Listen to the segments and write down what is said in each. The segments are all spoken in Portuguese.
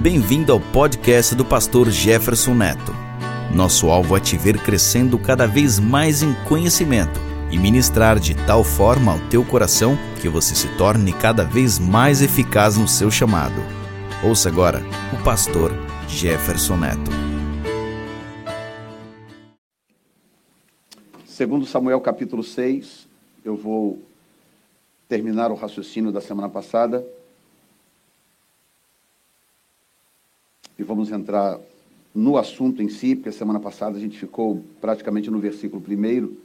Bem-vindo ao podcast do pastor Jefferson Neto. Nosso alvo é te ver crescendo cada vez mais em conhecimento e ministrar de tal forma ao teu coração que você se torne cada vez mais eficaz no seu chamado. Ouça agora o pastor Jefferson Neto. Segundo Samuel capítulo 6, eu vou terminar o raciocínio da semana passada e vamos entrar no assunto em si, porque semana passada a gente ficou praticamente no versículo primeiro,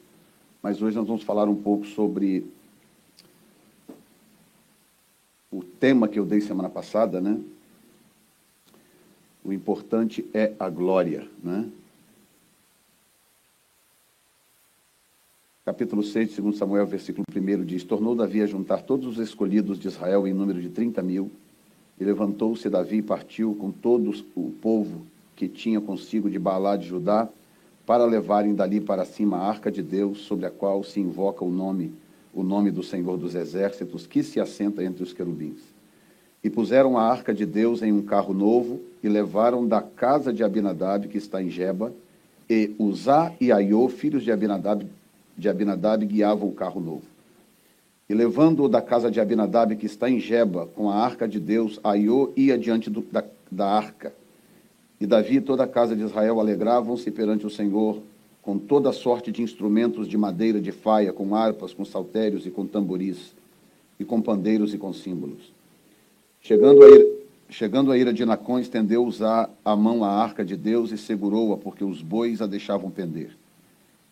mas hoje nós vamos falar um pouco sobre o tema que eu dei semana passada, né? O importante é a glória, né? Capítulo 6, segundo Samuel, versículo 1 diz: Tornou Davi a juntar todos os escolhidos de Israel em número de 30 mil, e levantou-se Davi e partiu com todo o povo que tinha consigo de Baalá de Judá, para levarem dali para cima a arca de Deus, sobre a qual se invoca o nome, o nome do Senhor dos Exércitos, que se assenta entre os querubins. E puseram a arca de Deus em um carro novo, e levaram da casa de Abinadab, que está em Geba, e Uzá e Aiô, filhos de Abinadab, de Abinadab guiavam o carro novo. E levando-o da casa de Abinadab, que está em Geba, com a arca de Deus, Aiô ia diante do, da, da arca. E Davi e toda a casa de Israel alegravam-se perante o Senhor com toda sorte de instrumentos de madeira de faia, com harpas, com saltérios e com tamboris, e com pandeiros e com símbolos. Chegando a ira, chegando a ira de Nacon, estendeu Uzá a mão à arca de Deus e segurou-a, porque os bois a deixavam pender.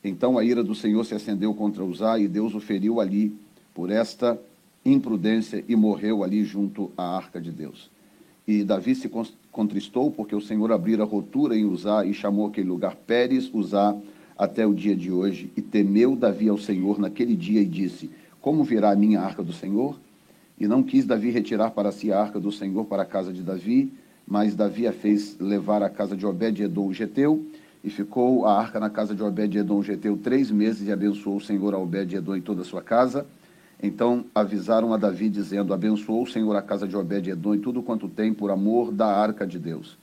Então a ira do Senhor se acendeu contra Uzá e Deus o feriu ali por esta imprudência e morreu ali junto à arca de Deus. E Davi se contristou porque o Senhor abrira rotura em Uzá e chamou aquele lugar Pérez Uzá até o dia de hoje. E temeu Davi ao Senhor naquele dia e disse: Como virá a minha arca do Senhor? E não quis Davi retirar para si a arca do Senhor para a casa de Davi, mas Davi a fez levar à casa de Obed-Edom o Geteu, e ficou a arca na casa de Obed-Edom Geteu três meses e abençoou o Senhor a Obed-Edom e toda a sua casa. Então avisaram a Davi, dizendo: Abençoou o Senhor a casa de Obed-Edom e tudo quanto tem por amor da arca de Deus.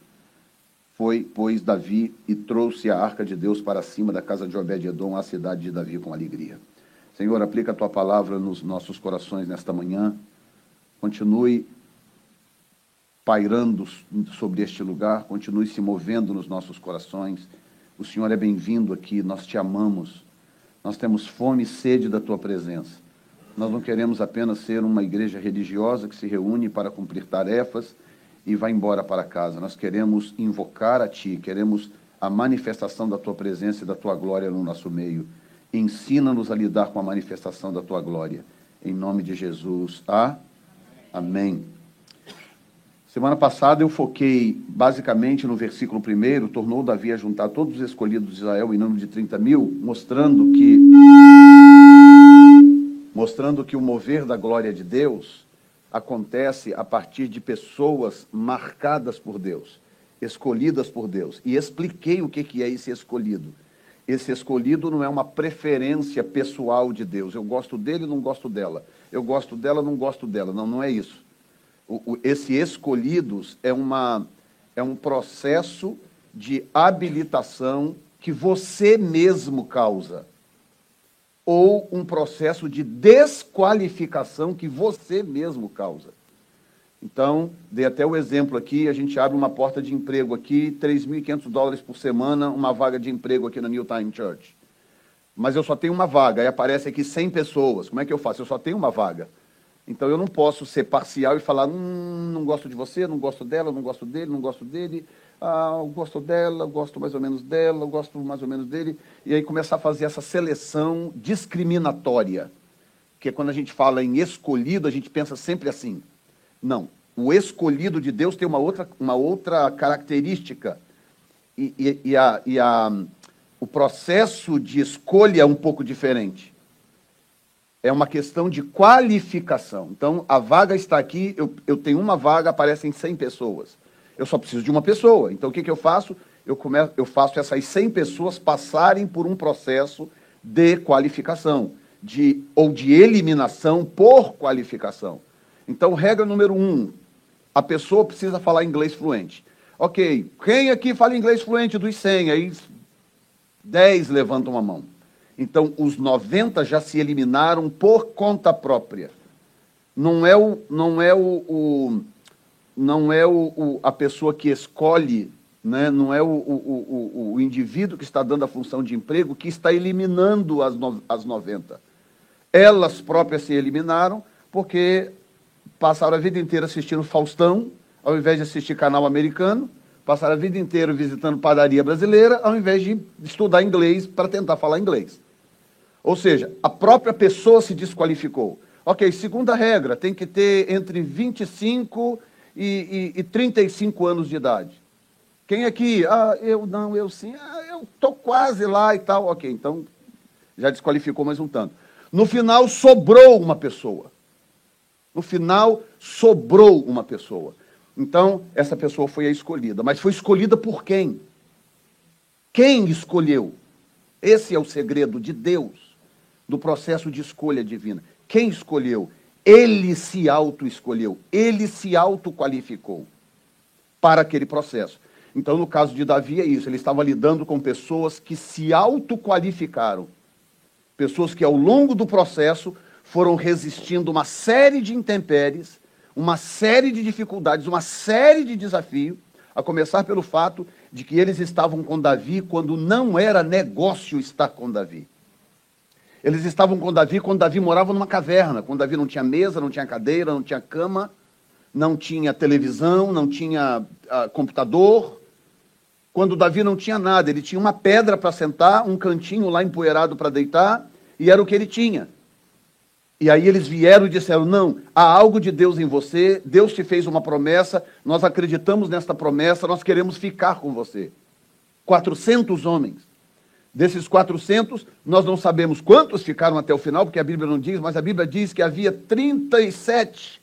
Foi, pois, Davi e trouxe a arca de Deus para cima da casa de Obed-Edom, a cidade de Davi, com alegria. Senhor, aplica a tua palavra nos nossos corações nesta manhã. Continue pairando sobre este lugar, continue se movendo nos nossos corações o Senhor é bem-vindo aqui, nós te amamos. Nós temos fome e sede da tua presença. Nós não queremos apenas ser uma igreja religiosa que se reúne para cumprir tarefas e vai embora para casa. Nós queremos invocar a ti, queremos a manifestação da tua presença e da tua glória no nosso meio. Ensina-nos a lidar com a manifestação da tua glória. Em nome de Jesus. Ah, amém. Semana passada eu foquei basicamente no versículo 1, tornou Davi a juntar todos os escolhidos de Israel em número de 30 mil, mostrando que mostrando que o mover da glória de Deus acontece a partir de pessoas marcadas por Deus, escolhidas por Deus. E expliquei o que é esse escolhido. Esse escolhido não é uma preferência pessoal de Deus. Eu gosto dele, não gosto dela. Eu gosto dela, não gosto dela. Não, não é isso o, o, esse escolhidos é, uma, é um processo de habilitação que você mesmo causa, ou um processo de desqualificação que você mesmo causa. Então, dei até o exemplo aqui, a gente abre uma porta de emprego aqui, 3.500 dólares por semana, uma vaga de emprego aqui na New Time Church. Mas eu só tenho uma vaga, aí aparece aqui 100 pessoas. Como é que eu faço? Eu só tenho uma vaga. Então eu não posso ser parcial e falar, hum, não gosto de você, não gosto dela, não gosto dele, não gosto dele, ah, eu gosto dela, eu gosto mais ou menos dela, eu gosto mais ou menos dele, e aí começar a fazer essa seleção discriminatória. Que é quando a gente fala em escolhido, a gente pensa sempre assim. Não, o escolhido de Deus tem uma outra, uma outra característica. E, e, e, a, e a, o processo de escolha é um pouco diferente é uma questão de qualificação. Então, a vaga está aqui, eu, eu tenho uma vaga, aparecem 100 pessoas. Eu só preciso de uma pessoa. Então, o que, que eu faço? Eu, eu faço essas 100 pessoas passarem por um processo de qualificação, de, ou de eliminação por qualificação. Então, regra número um, a pessoa precisa falar inglês fluente. Ok, quem aqui fala inglês fluente dos 100? Aí 10 levantam a mão. Então, os 90 já se eliminaram por conta própria. Não é o, não é o, o não é o, o, a pessoa que escolhe, né? não é o, o, o, indivíduo que está dando a função de emprego que está eliminando as, no, as 90. Elas próprias se eliminaram porque passaram a vida inteira assistindo Faustão, ao invés de assistir canal americano, passaram a vida inteira visitando padaria brasileira, ao invés de estudar inglês para tentar falar inglês. Ou seja, a própria pessoa se desqualificou. Ok, segunda regra, tem que ter entre 25 e, e, e 35 anos de idade. Quem aqui? Ah, eu não, eu sim. Ah, eu estou quase lá e tal. Ok, então já desqualificou mais um tanto. No final, sobrou uma pessoa. No final, sobrou uma pessoa. Então, essa pessoa foi a escolhida. Mas foi escolhida por quem? Quem escolheu? Esse é o segredo de Deus, do processo de escolha divina. Quem escolheu? Ele se auto-escolheu, ele se auto-qualificou para aquele processo. Então, no caso de Davi, é isso. Ele estava lidando com pessoas que se auto-qualificaram. Pessoas que, ao longo do processo, foram resistindo uma série de intempéries, uma série de dificuldades, uma série de desafios, a começar pelo fato de que eles estavam com Davi quando não era negócio estar com Davi. Eles estavam com Davi quando Davi morava numa caverna, quando Davi não tinha mesa, não tinha cadeira, não tinha cama, não tinha televisão, não tinha uh, computador. Quando Davi não tinha nada, ele tinha uma pedra para sentar, um cantinho lá empoeirado para deitar, e era o que ele tinha. E aí eles vieram e disseram: Não, há algo de Deus em você, Deus te fez uma promessa, nós acreditamos nesta promessa, nós queremos ficar com você. 400 homens. Desses 400, nós não sabemos quantos ficaram até o final, porque a Bíblia não diz, mas a Bíblia diz que havia 37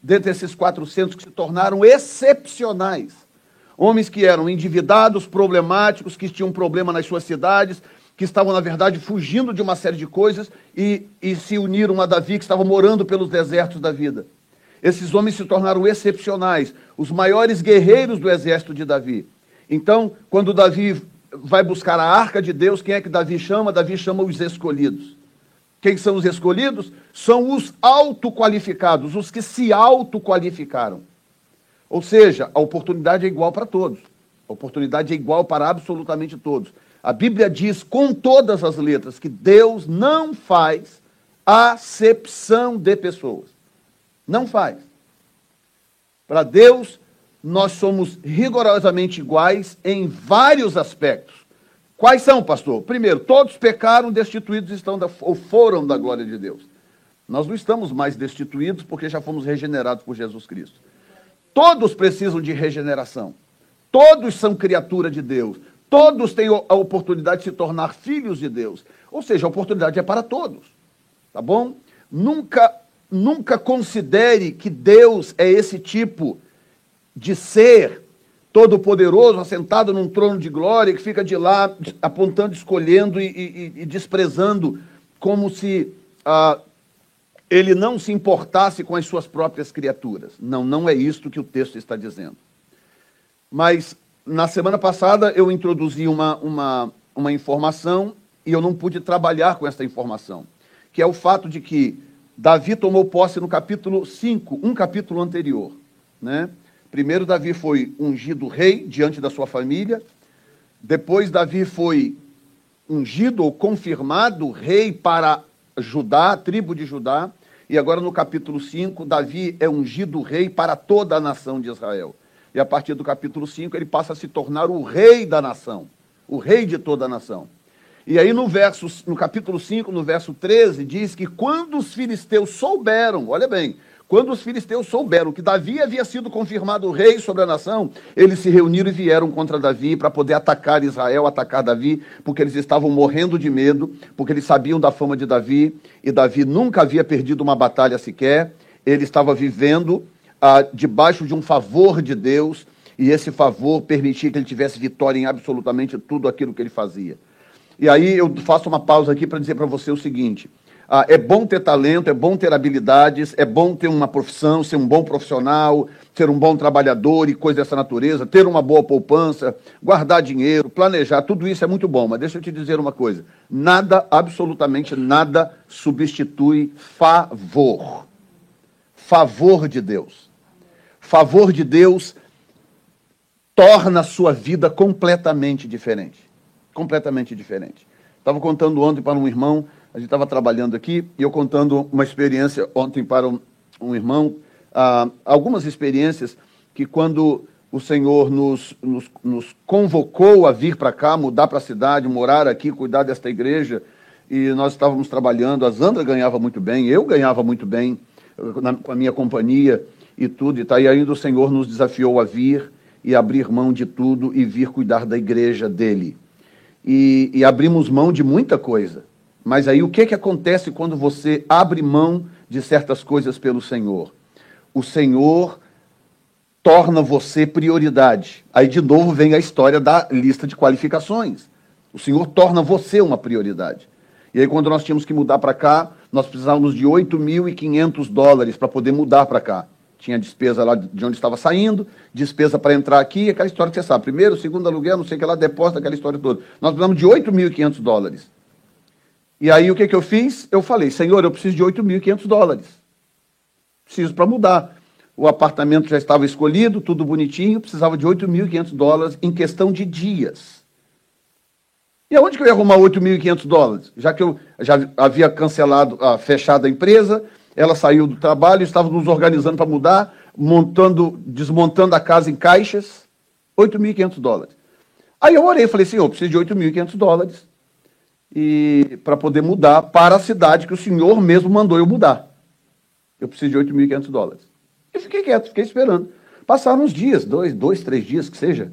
dentre esses 400 que se tornaram excepcionais. Homens que eram endividados, problemáticos, que tinham problema nas suas cidades, que estavam, na verdade, fugindo de uma série de coisas e, e se uniram a Davi, que estava morando pelos desertos da vida. Esses homens se tornaram excepcionais, os maiores guerreiros do exército de Davi. Então, quando Davi vai buscar a arca de Deus, quem é que Davi chama? Davi chama os escolhidos. Quem são os escolhidos? São os autoqualificados, os que se autoqualificaram. Ou seja, a oportunidade é igual para todos. A oportunidade é igual para absolutamente todos. A Bíblia diz com todas as letras que Deus não faz acepção de pessoas. Não faz. Para Deus, nós somos rigorosamente iguais em vários aspectos. Quais são, pastor? Primeiro, todos pecaram, destituídos estão da, ou foram da glória de Deus. Nós não estamos mais destituídos porque já fomos regenerados por Jesus Cristo. Todos precisam de regeneração. Todos são criatura de Deus. Todos têm a oportunidade de se tornar filhos de Deus. Ou seja, a oportunidade é para todos. Tá bom? Nunca, nunca considere que Deus é esse tipo de ser todo-poderoso, assentado num trono de glória, que fica de lá apontando, escolhendo e, e, e desprezando, como se ah, ele não se importasse com as suas próprias criaturas. Não, não é isto que o texto está dizendo. Mas na semana passada eu introduzi uma, uma, uma informação e eu não pude trabalhar com essa informação, que é o fato de que Davi tomou posse no capítulo 5, um capítulo anterior, né? Primeiro, Davi foi ungido rei diante da sua família. Depois, Davi foi ungido ou confirmado rei para Judá, tribo de Judá. E agora, no capítulo 5, Davi é ungido rei para toda a nação de Israel. E a partir do capítulo 5, ele passa a se tornar o rei da nação, o rei de toda a nação. E aí no verso, no capítulo 5, no verso 13, diz que quando os filisteus souberam, olha bem, quando os filisteus souberam que Davi havia sido confirmado rei sobre a nação, eles se reuniram e vieram contra Davi para poder atacar Israel, atacar Davi, porque eles estavam morrendo de medo, porque eles sabiam da fama de Davi, e Davi nunca havia perdido uma batalha sequer, ele estava vivendo ah, debaixo de um favor de Deus, e esse favor permitia que ele tivesse vitória em absolutamente tudo aquilo que ele fazia. E aí eu faço uma pausa aqui para dizer para você o seguinte: Ah, é bom ter talento, é bom ter habilidades, é bom ter uma profissão, ser um bom profissional, ser um bom trabalhador e coisa dessa natureza, ter uma boa poupança, guardar dinheiro, planejar, tudo isso é muito bom. Mas deixa eu te dizer uma coisa: nada, absolutamente nada, substitui favor. Favor de Deus. Favor de Deus torna a sua vida completamente diferente. Completamente diferente. Estava contando ontem para um irmão a gente estava trabalhando aqui e eu contando uma experiência ontem para um, um irmão, ah, algumas experiências que quando o Senhor nos, nos, nos convocou a vir para cá, mudar para a cidade, morar aqui, cuidar desta igreja, e nós estávamos trabalhando, a Zandra ganhava muito bem, eu ganhava muito bem na, com a minha companhia e tudo, e, tá, e ainda o Senhor nos desafiou a vir e abrir mão de tudo e vir cuidar da igreja dele. E, e abrimos mão de muita coisa. Mas aí o que, que acontece quando você abre mão de certas coisas pelo Senhor? O Senhor torna você prioridade. Aí de novo vem a história da lista de qualificações. O Senhor torna você uma prioridade. E aí quando nós tínhamos que mudar para cá, nós precisávamos de 8.500 dólares para poder mudar para cá. Tinha despesa lá de onde estava saindo, despesa para entrar aqui, aquela história que você sabe. Primeiro, segundo aluguel, não sei o que lá, depósito, aquela história toda. Nós precisamos de 8.500 dólares. E aí o que, que eu fiz? Eu falei, Senhor, eu preciso de 8.500 dólares. Preciso para mudar. O apartamento já estava escolhido, tudo bonitinho, precisava de 8.500 dólares em questão de dias. E aonde que eu ia arrumar 8.500 dólares? Já que eu já havia cancelado, ah, fechado a empresa, ela saiu do trabalho, estava nos organizando para mudar, montando, desmontando a casa em caixas, 8.500 dólares. Aí eu orei, falei, Senhor, eu preciso de 8.500 dólares e para poder mudar para a cidade que o senhor mesmo mandou eu mudar. Eu preciso de 8.500 dólares. E fiquei quieto, fiquei esperando. Passaram uns dias, dois, dois, três dias que seja,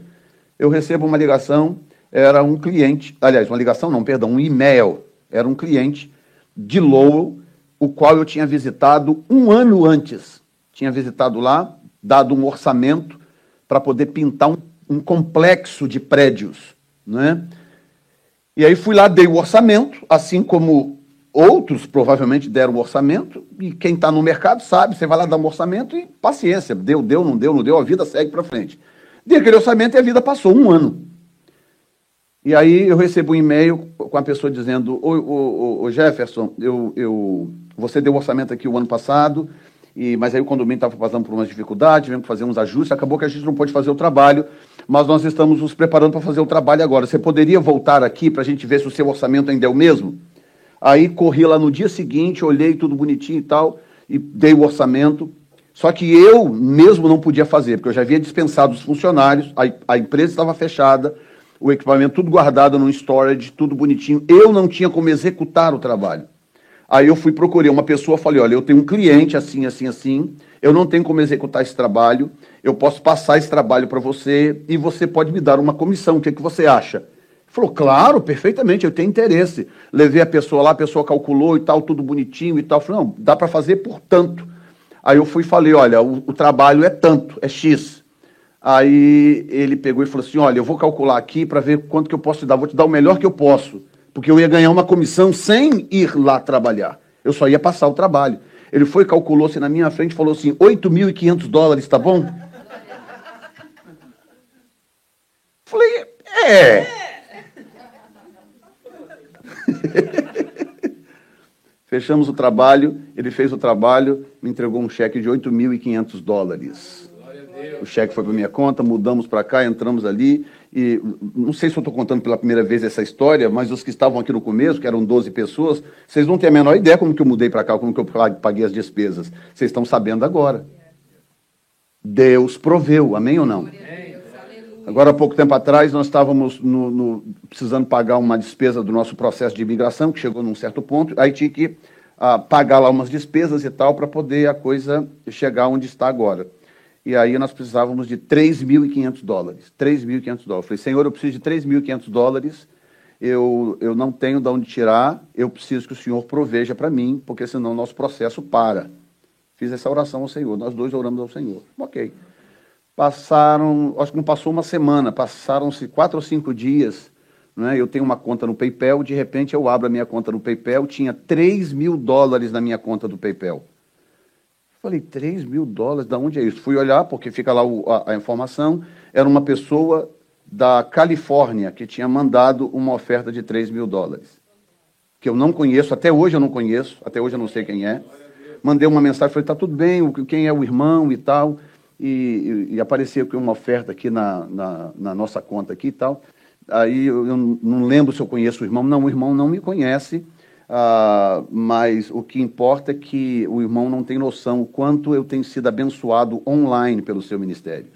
eu recebo uma ligação, era um cliente, aliás, uma ligação não, perdão, um e-mail, era um cliente de Lowell, o qual eu tinha visitado um ano antes. Tinha visitado lá, dado um orçamento para poder pintar um, um complexo de prédios, né? E aí fui lá, dei o orçamento, assim como outros provavelmente deram o orçamento, e quem está no mercado sabe, você vai lá dar um orçamento e paciência, deu, deu, não deu, não deu, a vida segue para frente. Dei aquele orçamento e a vida passou um ano. E aí eu recebo um e-mail com a pessoa dizendo, ô, ô, ô Jefferson, eu, eu, você deu o orçamento aqui o ano passado, e, mas aí o condomínio estava passando por umas dificuldades, tivemos que fazer uns ajustes, acabou que a gente não pôde fazer o trabalho, mas nós estamos nos preparando para fazer o trabalho agora. Você poderia voltar aqui para a gente ver se o seu orçamento ainda é o mesmo? Aí corri lá no dia seguinte, olhei tudo bonitinho e tal, e dei o orçamento. Só que eu mesmo não podia fazer, porque eu já havia dispensado os funcionários, a, a empresa estava fechada, o equipamento tudo guardado no storage, tudo bonitinho. Eu não tinha como executar o trabalho. Aí eu fui procurei uma pessoa, falei, olha, eu tenho um cliente assim, assim, assim, eu não tenho como executar esse trabalho, eu posso passar esse trabalho para você e você pode me dar uma comissão, o que, é que você acha? Falou, claro, perfeitamente, eu tenho interesse. Levei a pessoa lá, a pessoa calculou e tal, tudo bonitinho e tal. Falei, não, dá para fazer por tanto. Aí eu fui e falei, olha, o, o, trabalho é tanto, é X. Aí ele pegou e falou assim, olha, eu vou calcular aqui para ver quanto que eu posso te dar, vou te dar o melhor que eu posso, porque eu ia ganhar uma comissão sem ir lá trabalhar. Eu só ia passar o trabalho. Ele foi, calculou-se na minha frente falou assim: 8.500 dólares, tá bom? Falei, é. Fechamos o trabalho, ele fez o trabalho, me entregou um cheque de 8.500 dólares. O cheque foi para minha conta, mudamos para cá, entramos ali, e não sei se eu estou contando pela primeira vez essa história, mas os que estavam aqui no começo, que eram 12 pessoas, vocês não têm a menor ideia como que eu mudei para cá, como que eu paguei as despesas. Vocês estão sabendo agora. Deus proveu, amém ou não? Agora, há pouco tempo atrás, nós estávamos no, no, precisando pagar uma despesa do nosso processo de imigração, que chegou num certo ponto, aí tinha que ah, pagar lá umas despesas e tal, para poder a coisa chegar onde está agora. E aí nós precisávamos de 3.500 dólares. 3.500 dólares. Falei, Senhor, eu preciso de 3.500 dólares. Eu, eu não tenho de onde tirar. Eu preciso que o Senhor proveja para mim, porque senão o nosso processo para. Fiz essa oração ao Senhor. Nós dois oramos ao Senhor. Ok. Passaram, acho que não passou uma semana, passaram-se quatro ou cinco dias. Né? Eu tenho uma conta no PayPal, de repente eu abro a minha conta no PayPal, tinha 3 mil dólares na minha conta do PayPal. Falei, 3 mil dólares, da onde é isso? Fui olhar, porque fica lá o, a, a informação, era uma pessoa da Califórnia que tinha mandado uma oferta de 3 mil dólares. Que eu não conheço, até hoje eu não conheço, até hoje eu não sei quem é. Mandei uma mensagem, falei, tá tudo bem, quem é o irmão e tal. E, e, e apareceu uma oferta aqui na, na, na nossa conta aqui e tal. Aí eu, eu não lembro se eu conheço o irmão. Não, o irmão não me conhece, ah, mas o que importa é que o irmão não tem noção o quanto eu tenho sido abençoado online pelo seu ministério.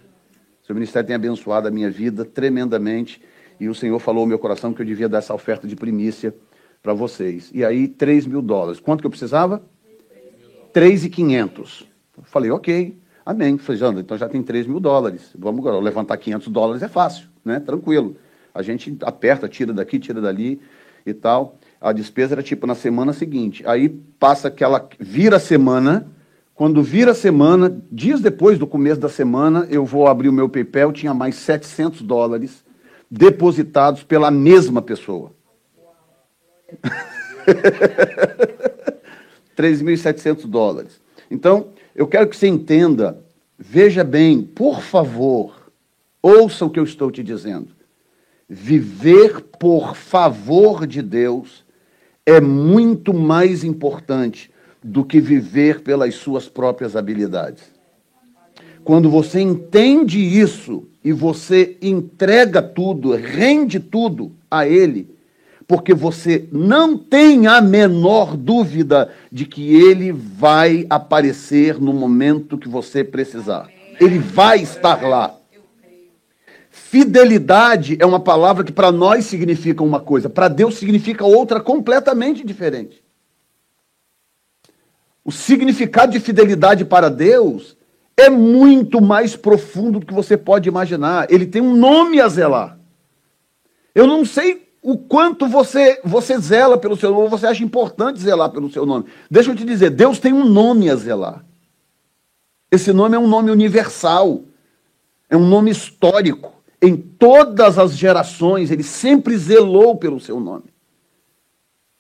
Seu ministério tem abençoado a minha vida tremendamente e o Senhor falou ao meu coração que eu devia dar essa oferta de primícia para vocês. E aí, 3 mil dólares. Quanto que eu precisava? 3,500. Falei, ok, amém. Falei, então já tem 3 mil dólares. Vamos levantar 500 dólares, é fácil, né? Tranquilo. A gente aperta, tira daqui, tira dali e tal. A despesa era tipo na semana seguinte. Aí passa aquela. Vira a semana. Quando vira a semana, dias depois do começo da semana, eu vou abrir o meu PayPal, tinha mais 700 dólares depositados pela mesma pessoa. 3.700 dólares. Então, eu quero que você entenda, veja bem, por favor, ouça o que eu estou te dizendo. Viver por favor de Deus é muito mais importante do que viver pelas suas próprias habilidades. Quando você entende isso e você entrega tudo, rende tudo a Ele, porque você não tem a menor dúvida de que Ele vai aparecer no momento que você precisar. Ele vai estar lá. Fidelidade é uma palavra que para nós significa uma coisa, para Deus significa outra completamente diferente. O significado de fidelidade para Deus é muito mais profundo do que você pode imaginar. Ele tem um nome a zelar. Eu não sei o quanto você, você zela pelo seu nome, você acha importante zelar pelo seu nome. Deixa eu te dizer, Deus tem um nome a zelar. Esse nome é um nome universal, é um nome histórico em todas as gerações, ele sempre zelou pelo seu nome.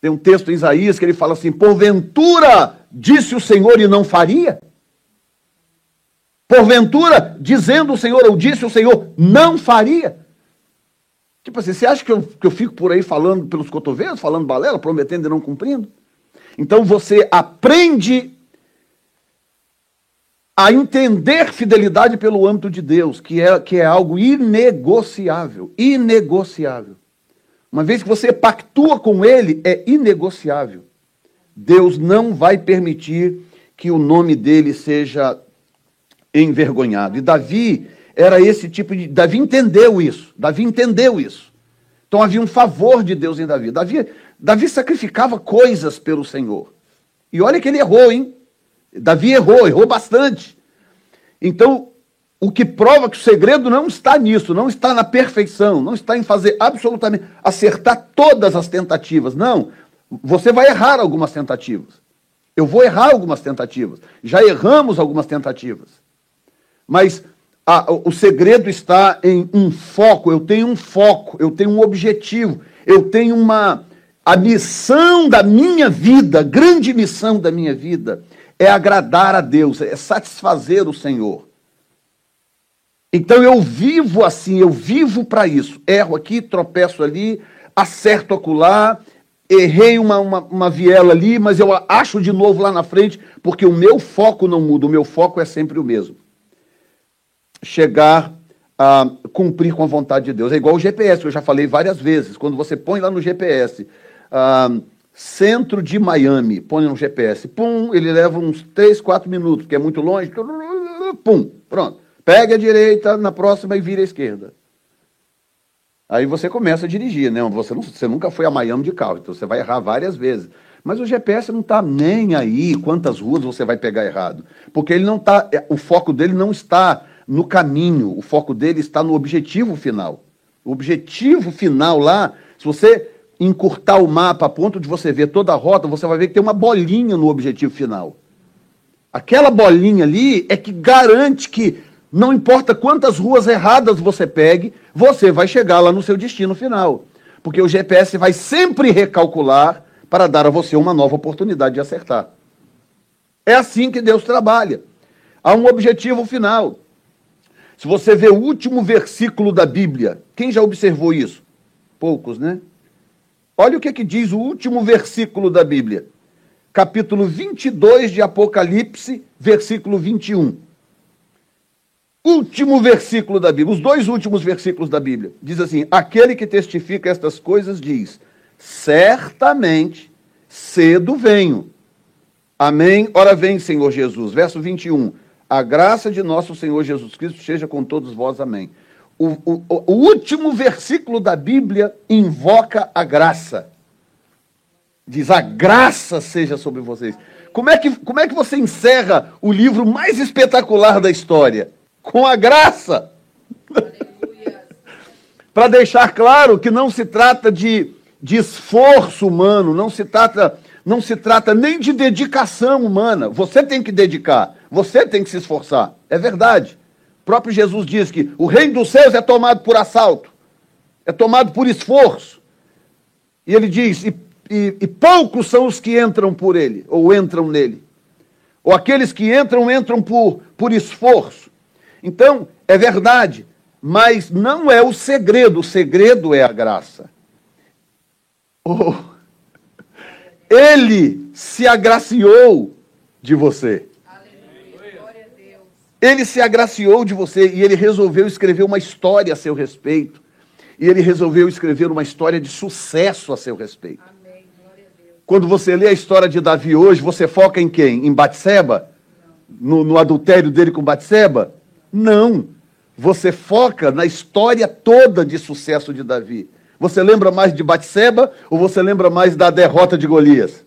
Tem um texto em Isaías que ele fala assim: Porventura disse o Senhor e não faria? Porventura, dizendo o Senhor, ou disse o Senhor, não faria? Tipo assim, você acha que eu, que eu fico por aí falando pelos cotovelos, falando balela, prometendo e não cumprindo? Então você aprende a entender fidelidade pelo âmbito de Deus, que é, que é algo inegociável. Inegociável. Uma vez que você pactua com Ele, é inegociável. Deus não vai permitir que o nome dele seja envergonhado. E Davi era esse tipo de. Davi entendeu isso. Davi entendeu isso. Então havia um favor de Deus em Davi. Davi, Davi sacrificava coisas pelo Senhor. E olha que ele errou, hein? Davi errou, errou bastante. Então, o que prova que o segredo não está nisso, não está na perfeição, não está em fazer absolutamente acertar todas as tentativas. Não, você vai errar algumas tentativas. Eu vou errar algumas tentativas. Já erramos algumas tentativas. Mas a, o segredo está em um foco. Eu tenho um foco, eu tenho um objetivo, eu tenho uma. A missão da minha vida, grande missão da minha vida, é agradar a Deus, é satisfazer o Senhor. Então eu vivo assim, eu vivo para isso. Erro aqui, tropeço ali, acerto acolá, errei uma, uma, uma, viela ali, mas eu acho de novo lá na frente, porque o meu foco não muda, o meu foco é sempre o mesmo. Chegar a cumprir com a vontade de Deus. É igual o GPS, que eu já falei várias vezes. Quando você põe lá no GPS, uh, centro de Miami, põe no GPS, pum, ele leva uns 3, 4 minutos, porque é muito longe, pum, pronto. Pega a direita, na próxima e vira a esquerda. Aí você começa a dirigir, né? Você, não, você nunca foi a Miami de carro, então você vai errar várias vezes. Mas o GPS não está nem aí quantas ruas você vai pegar errado. Porque ele não tá, é, o foco dele não está no caminho, o foco dele está no objetivo final. O objetivo final lá, se você encurtar o mapa a ponto de você ver toda a rota, você vai ver que tem uma bolinha no objetivo final. Aquela bolinha ali é que garante que não importa quantas ruas erradas você pegue, você vai chegar lá no seu destino final. Porque o GPS vai sempre recalcular para dar a você uma nova oportunidade de acertar. É assim que Deus trabalha. Há um objetivo final. Se você vê o último versículo da Bíblia, quem já observou isso? Poucos, né? Olha o que, que diz o último versículo da Bíblia. Capítulo 22 de Apocalipse, versículo 21. Último versículo da Bíblia, os dois últimos versículos da Bíblia. Diz assim: Aquele que testifica estas coisas diz: Certamente cedo venho. Amém. Ora vem, Senhor Jesus. Verso 21. A graça de nosso Senhor Jesus Cristo seja com todos vós. Amém. O, o, o último versículo da Bíblia invoca a graça. Diz: A graça seja sobre vocês. Como é que, como é que você encerra o livro mais espetacular da história? Com a graça. Para deixar claro que não se trata de, de esforço humano, não se trata não se trata nem de dedicação humana. Você tem que dedicar, você tem que se esforçar. É verdade. O próprio Jesus diz que o reino dos céus é tomado por assalto, é tomado por esforço. E ele diz: e, e, e poucos são os que entram por ele, ou entram nele. Ou aqueles que entram, entram por, por esforço. Então, é verdade, mas não é o segredo, o segredo é a graça. Oh ele se agraciou de você. Ele se agraciou de você e ele resolveu escrever uma história a seu respeito. E ele resolveu escrever uma história de sucesso a seu respeito. Quando você lê a história de Davi hoje, você foca em quem? Em Batseba? No, no adultério dele com Batseba? Não. Você foca na história toda de sucesso de Davi. Você lembra mais de Batseba ou você lembra mais da derrota de Golias?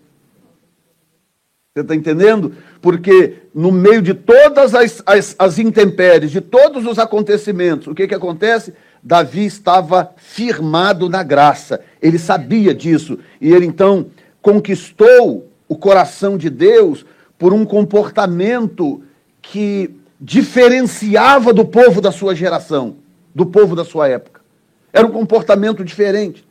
Você está entendendo? Porque no meio de todas as, as, as, intempéries, de todos os acontecimentos, o que, que acontece? Davi estava firmado na graça. Ele sabia disso. E ele então conquistou o coração de Deus por um comportamento que diferenciava do povo da sua geração, do povo da sua época. Era um comportamento diferente.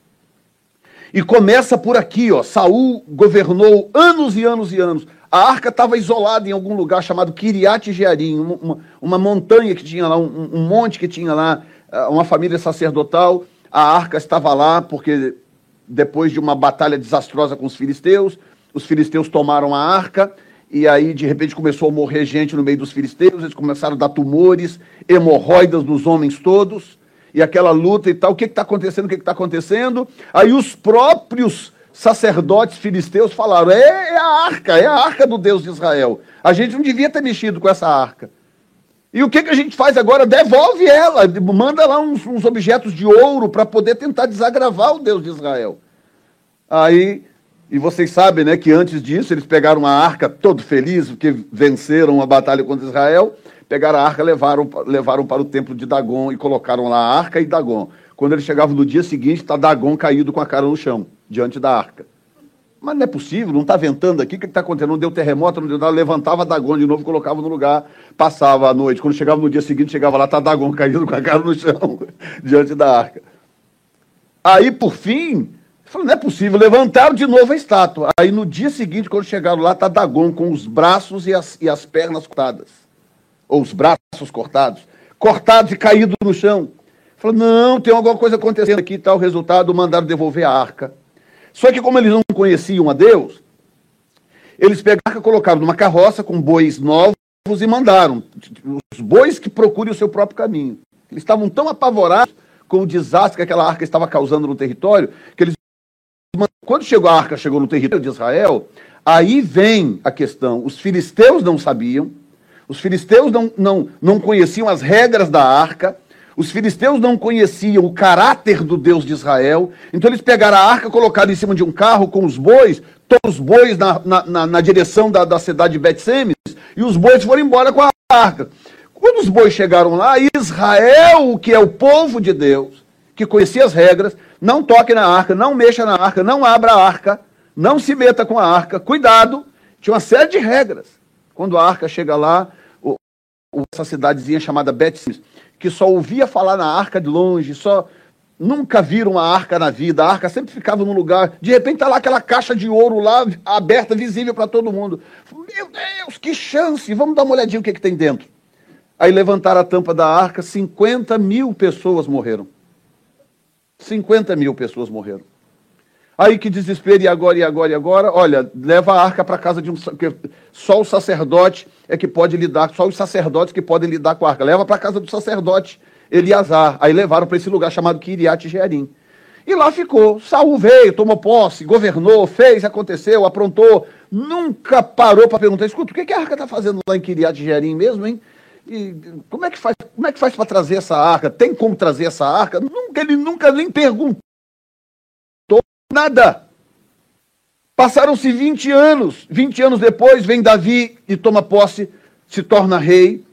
E começa por aqui, ó. Saul governou anos e anos e anos. A arca estava isolada em algum lugar chamado Kiriat Jearim, uma, uma, montanha que tinha lá, um, um, monte que tinha lá, ah, uma família sacerdotal. A arca estava lá porque depois de uma batalha desastrosa com os filisteus, os filisteus tomaram a arca e aí de repente começou a morrer gente no meio dos filisteus, eles começaram a dar tumores, hemorroidas nos homens todos e aquela luta e tal. O que está acontecendo? O que está acontecendo? Aí os próprios sacerdotes filisteus falaram: é, é, a arca, é a arca do Deus de Israel. A gente não devia ter mexido com essa arca. E o que, que a gente faz agora? Devolve ela, manda lá uns, uns objetos de ouro para poder tentar desagravar o Deus de Israel. Aí, e vocês sabem né, que antes disso eles pegaram a arca todo feliz, porque venceram a batalha contra Israel pegaram a arca, levaram, levaram para o templo de Dagon e colocaram lá a arca e Dagon. Quando eles chegavam no dia seguinte, está Dagon caído com a cara no chão, diante da arca. Mas não é possível, não está ventando aqui, o que está acontecendo? Não deu terremoto, não deu nada, levantava Dagon de novo, colocava no lugar, passava a noite. Quando chegava no dia seguinte, chegava lá, está Dagon caído com a cara no chão, diante da arca. Aí, por fim, falou, não é possível, levantaram de novo a estátua. Aí, no dia seguinte, quando chegaram lá, está Dagon com os braços e as, e as pernas cortadas ou os braços cortados, cortados e caídos no chão. Falou, não, tem alguma coisa acontecendo aqui, tal resultado, mandaram devolver a arca. Só que como eles não conheciam a Deus, eles pegaram a arca, colocaram numa carroça com bois novos e mandaram. Os bois que procurem o seu próprio caminho. Eles estavam tão apavorados com o desastre que aquela arca estava causando no território, que eles quando chegou a arca, chegou no território de Israel, aí vem a questão. Os filisteus não sabiam, os filisteus não, não, não conheciam as regras da arca, os filisteus não conheciam o caráter do Deus de Israel, então eles pegaram a arca, colocaram em cima de um carro com os bois, todos os bois na, na, na, na direção da, da cidade de Bet-Semes, e os bois foram embora com a arca. Quando os bois chegaram lá, Israel, que é o povo de Deus, que conhecia as regras, não toque na arca, não mexa na arca, não abra a arca, não se meta com a arca, cuidado, tinha uma série de regras. Quando a arca chega lá, essa cidadezinha chamada Bet, que só ouvia falar na arca de longe, só nunca viram a arca na vida, a arca sempre ficava num lugar, de repente tá lá aquela caixa de ouro lá, aberta, visível para todo mundo. Meu Deus, que chance! Vamos dar uma olhadinha o que, que tem dentro. Aí levantaram a tampa da arca, 50 mil pessoas morreram. 50 mil pessoas morreram. Aí que desespero, e agora, e agora, e agora? Olha, leva a arca para casa de um. Só o sacerdote é que pode lidar, só os sacerdotes que podem lidar com a arca. Leva para casa do sacerdote Eliasar. Aí levaram para esse lugar chamado Kiriat Jearim. E lá ficou. Saul veio, tomou posse, governou, fez, aconteceu, aprontou. Nunca parou para perguntar: escuta, o que, a arca está fazendo lá em Kiriat Jearim mesmo, hein? E como é que faz? Como é que faz para trazer essa arca? Tem como trazer essa arca? Nunca ele nunca nem perguntou nada. Passaram-se 20 anos. 20 anos depois vem Davi e toma posse, se torna rei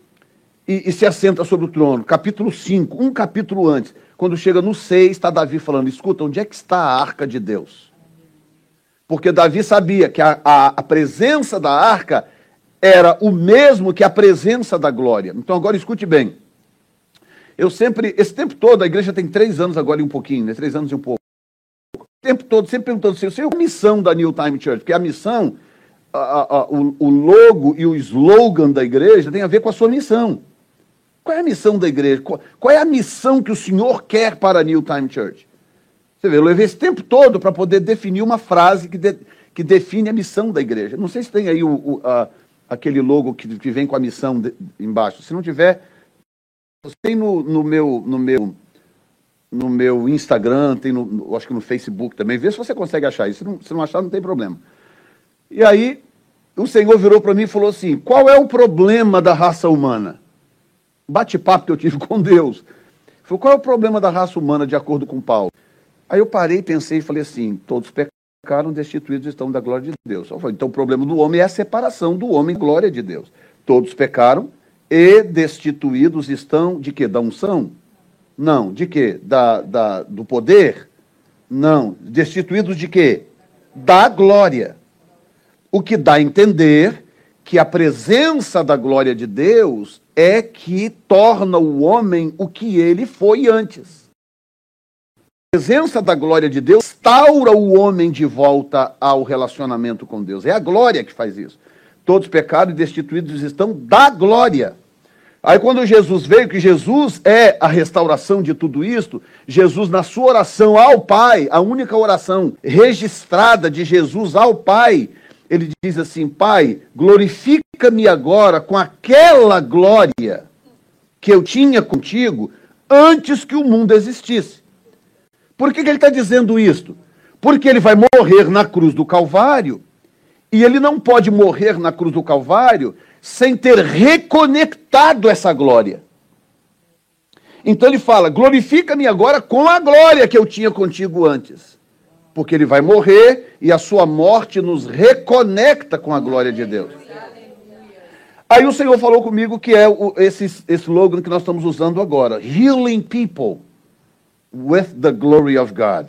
e, e se assenta sobre o trono. Capítulo 5, um capítulo antes. Quando chega no 6, está Davi falando: escuta, onde é que está a arca de Deus? Porque Davi sabia que a, a, a presença da arca era o mesmo que a presença da glória. Então agora escute bem. Eu sempre, esse tempo todo, a igreja tem três anos agora e um pouquinho, né? Três anos e um pouco. O tempo todo, sempre perguntando assim, é a missão da New Time Church, porque a missão, a, a, o, o logo e o slogan da igreja tem a ver com a sua missão. Qual é a missão da igreja? Qual, qual é a missão que o Senhor quer para a New Time Church? Você vê, eu levei esse tempo todo para poder definir uma frase que, de, que define a missão da igreja. Não sei se tem aí o, o, a, aquele logo que, que vem com a missão de, embaixo. Se não tiver, tem no, no, meu, no, meu, no meu Instagram, tem no, no, acho que no Facebook também. Vê se você consegue achar isso. Se não, se não achar, não tem problema. E aí, o Senhor virou para mim e falou assim: qual é o problema da raça humana? Bate-papo que eu tive com Deus. Falei, qual é o problema da raça humana, de acordo com Paulo? Aí eu parei, pensei e falei assim: todos pecaram destituídos estão da glória de Deus. Então o problema do homem é a separação do homem glória de Deus. Todos pecaram e destituídos estão de quê? Da unção? Não. De quê? Da, da, do poder? Não. Destituídos de quê? Da glória. O que dá a entender que a presença da glória de Deus é que torna o homem o que ele foi antes presença da glória de Deus restaura o homem de volta ao relacionamento com Deus. É a glória que faz isso. Todos pecados e destituídos estão da glória. Aí quando Jesus veio, que Jesus é a restauração de tudo isto, Jesus na sua oração ao Pai, a única oração registrada de Jesus ao Pai, ele diz assim: Pai, glorifica-me agora com aquela glória que eu tinha contigo antes que o mundo existisse. Por que, que ele está dizendo isto? Porque ele vai morrer na cruz do Calvário e ele não pode morrer na cruz do Calvário sem ter reconectado essa glória. Então ele fala: glorifica-me agora com a glória que eu tinha contigo antes. Porque ele vai morrer e a sua morte nos reconecta com a glória de Deus. Aí o Senhor falou comigo que é esse, esse slogan que nós estamos usando agora: Healing People with the glory of God.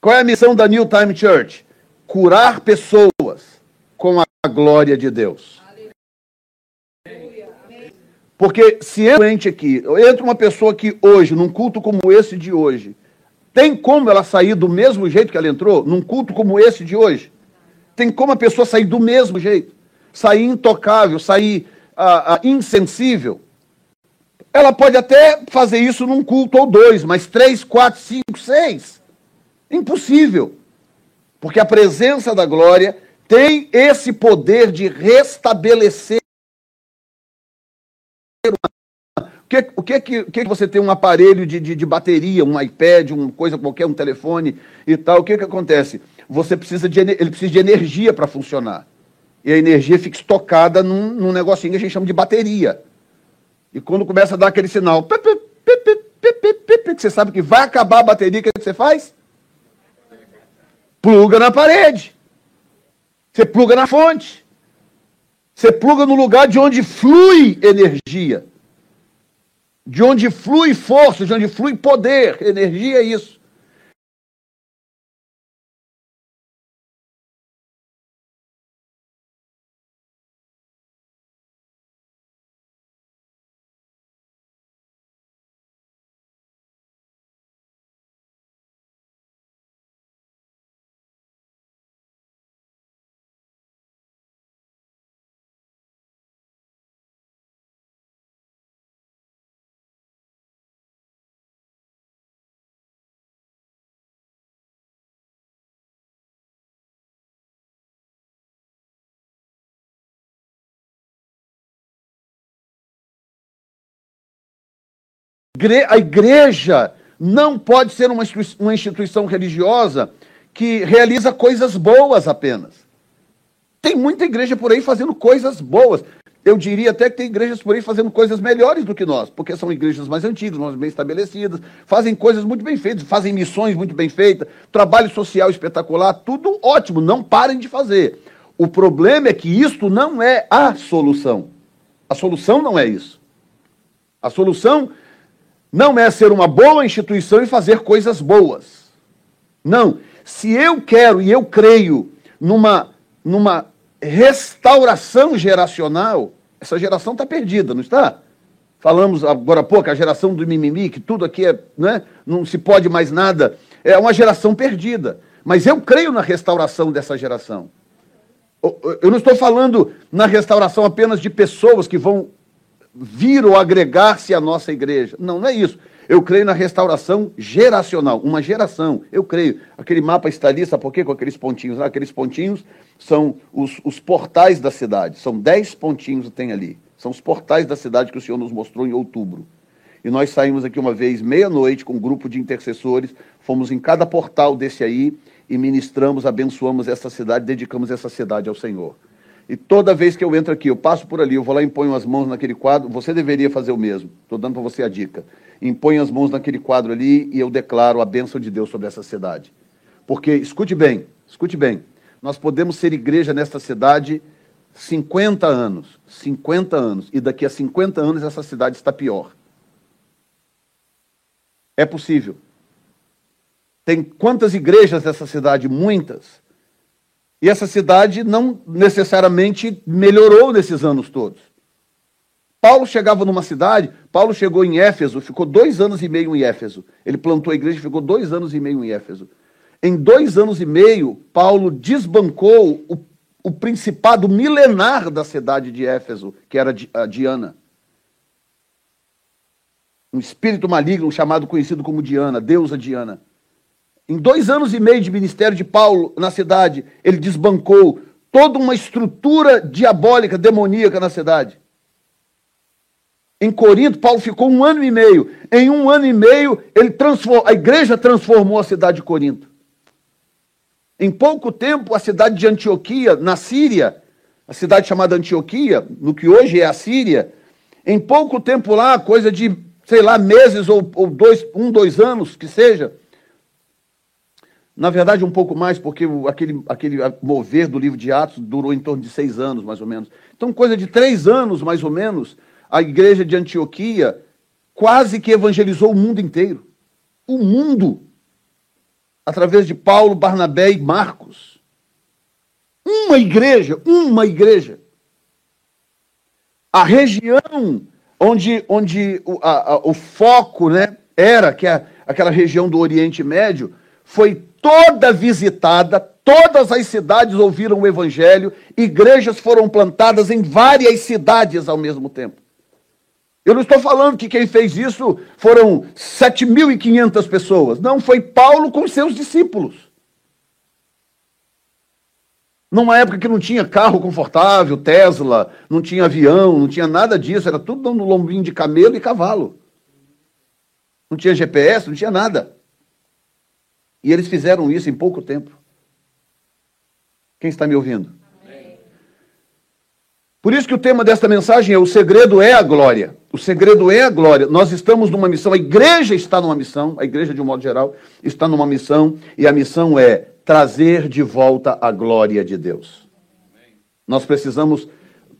Qual é a missão da New Time Church? Curar pessoas com a glória de Deus. Porque se entra aqui, entra uma pessoa aqui hoje, num culto como esse de hoje, tem como ela sair do mesmo jeito que ela entrou, num culto como esse de hoje? Tem como a pessoa sair do mesmo jeito? Sair intocável, sair ah, ah, insensível? Ela pode até fazer isso num culto ou dois, mas três, quatro, cinco, seis. Impossível. Porque a presença da glória tem esse poder de restabelecer. O que, o que, que, que você tem um aparelho de, de, de, bateria, um iPad, uma coisa qualquer, um telefone e tal? O que, que acontece? Você precisa de, ele precisa de energia para funcionar. E a energia fica estocada num, num negocinho que a gente chama de bateria. E quando começa a dar aquele sinal, que você sabe que vai acabar a bateria, o que você faz? Pluga na parede. Você pluga na fonte. Você pluga no lugar de onde flui energia. De onde flui força, de onde flui poder. Energia é isso. A igreja não pode ser uma instituição religiosa que realiza coisas boas apenas. Tem muita igreja por aí fazendo coisas boas. Eu diria até que tem igrejas por aí fazendo coisas melhores do que nós, porque são igrejas mais antigas, mais bem estabelecidas, fazem coisas muito bem feitas, fazem missões muito bem feitas, trabalho social espetacular, tudo ótimo, não parem de fazer. O problema é que isto não é a solução. A solução não é isso. A solução não é ser uma boa instituição e fazer coisas boas. Não. Se eu quero e eu creio numa, numa restauração geracional, essa geração está perdida, não está? Falamos agora há pouco, a geração do mimimi, que tudo aqui é, né, não se pode mais nada. É uma geração perdida. Mas eu creio na restauração dessa geração. Eu não estou falando na restauração apenas de pessoas que vão vir ou agregar-se à nossa igreja. Não, não é isso. Eu creio na restauração geracional, uma geração. Eu creio. Aquele mapa está ali, sabe por quê? Com aqueles pontinhos lá. Aqueles pontinhos são os, os portais da cidade. São dez pontinhos que tem ali. São os portais da cidade que o Senhor nos mostrou em outubro. E nós saímos aqui uma vez, meia-noite, com um grupo de intercessores, fomos em cada portal desse aí e ministramos, abençoamos essa cidade, dedicamos essa cidade ao Senhor. E toda vez que eu entro aqui, eu passo por ali, eu vou lá e imponho as mãos naquele quadro, você deveria fazer o mesmo. Estou dando para você a dica. Imponho as mãos naquele quadro ali e eu declaro a bênção de Deus sobre essa cidade. Porque, escute bem, escute bem, nós podemos ser igreja nesta cidade 50 anos, 50 anos, e daqui a 50 anos essa cidade está pior. É possível. Tem quantas igrejas nessa cidade? Muitas. E essa cidade não necessariamente melhorou nesses anos todos. Paulo chegava numa cidade, Paulo chegou em Éfeso, ficou dois anos e meio em Éfeso. Ele plantou a igreja e ficou dois anos e meio em Éfeso. Em dois anos e meio, Paulo desbancou o, o principado milenar da cidade de Éfeso, que era a Diana. Um espírito maligno chamado, conhecido como Diana, deusa Diana. Em dois anos e meio de ministério de Paulo na cidade, ele desbancou toda uma estrutura diabólica, demoníaca na cidade. Em Corinto, Paulo ficou um ano e meio. Em um ano e meio, ele transformou, a igreja transformou a cidade de Corinto. Em pouco tempo, a cidade de Antioquia, na Síria, a cidade chamada Antioquia, no que hoje é a Síria, em pouco tempo lá, coisa de, sei lá, meses ou, ou dois, um, dois anos, que seja, na verdade, um pouco mais, porque aquele, aquele mover do livro de Atos durou em torno de seis anos, mais ou menos. Então, coisa de três anos, mais ou menos, a igreja de Antioquia quase que evangelizou o mundo inteiro. O mundo. Através de Paulo, Barnabé e Marcos. Uma igreja, uma igreja. A região onde, onde o, a, a, o foco né, era, que é aquela região do Oriente Médio, foi toda visitada, todas as cidades ouviram o evangelho, igrejas foram plantadas em várias cidades ao mesmo tempo. Eu não estou falando que quem fez isso foram 7.500 pessoas. Não, foi Paulo com seus discípulos. Numa época que não tinha carro confortável, Tesla, não tinha avião, não tinha nada disso, era tudo no lombinho de camelo e cavalo. Não tinha GPS, não tinha nada. E eles fizeram isso em pouco tempo. Quem está me ouvindo? Por isso que o tema desta mensagem é o segredo é a glória. O segredo é a glória. Nós estamos numa missão, a igreja está numa missão, a igreja de um modo geral está numa missão, e a missão é trazer de volta a glória de Deus. Nós precisamos,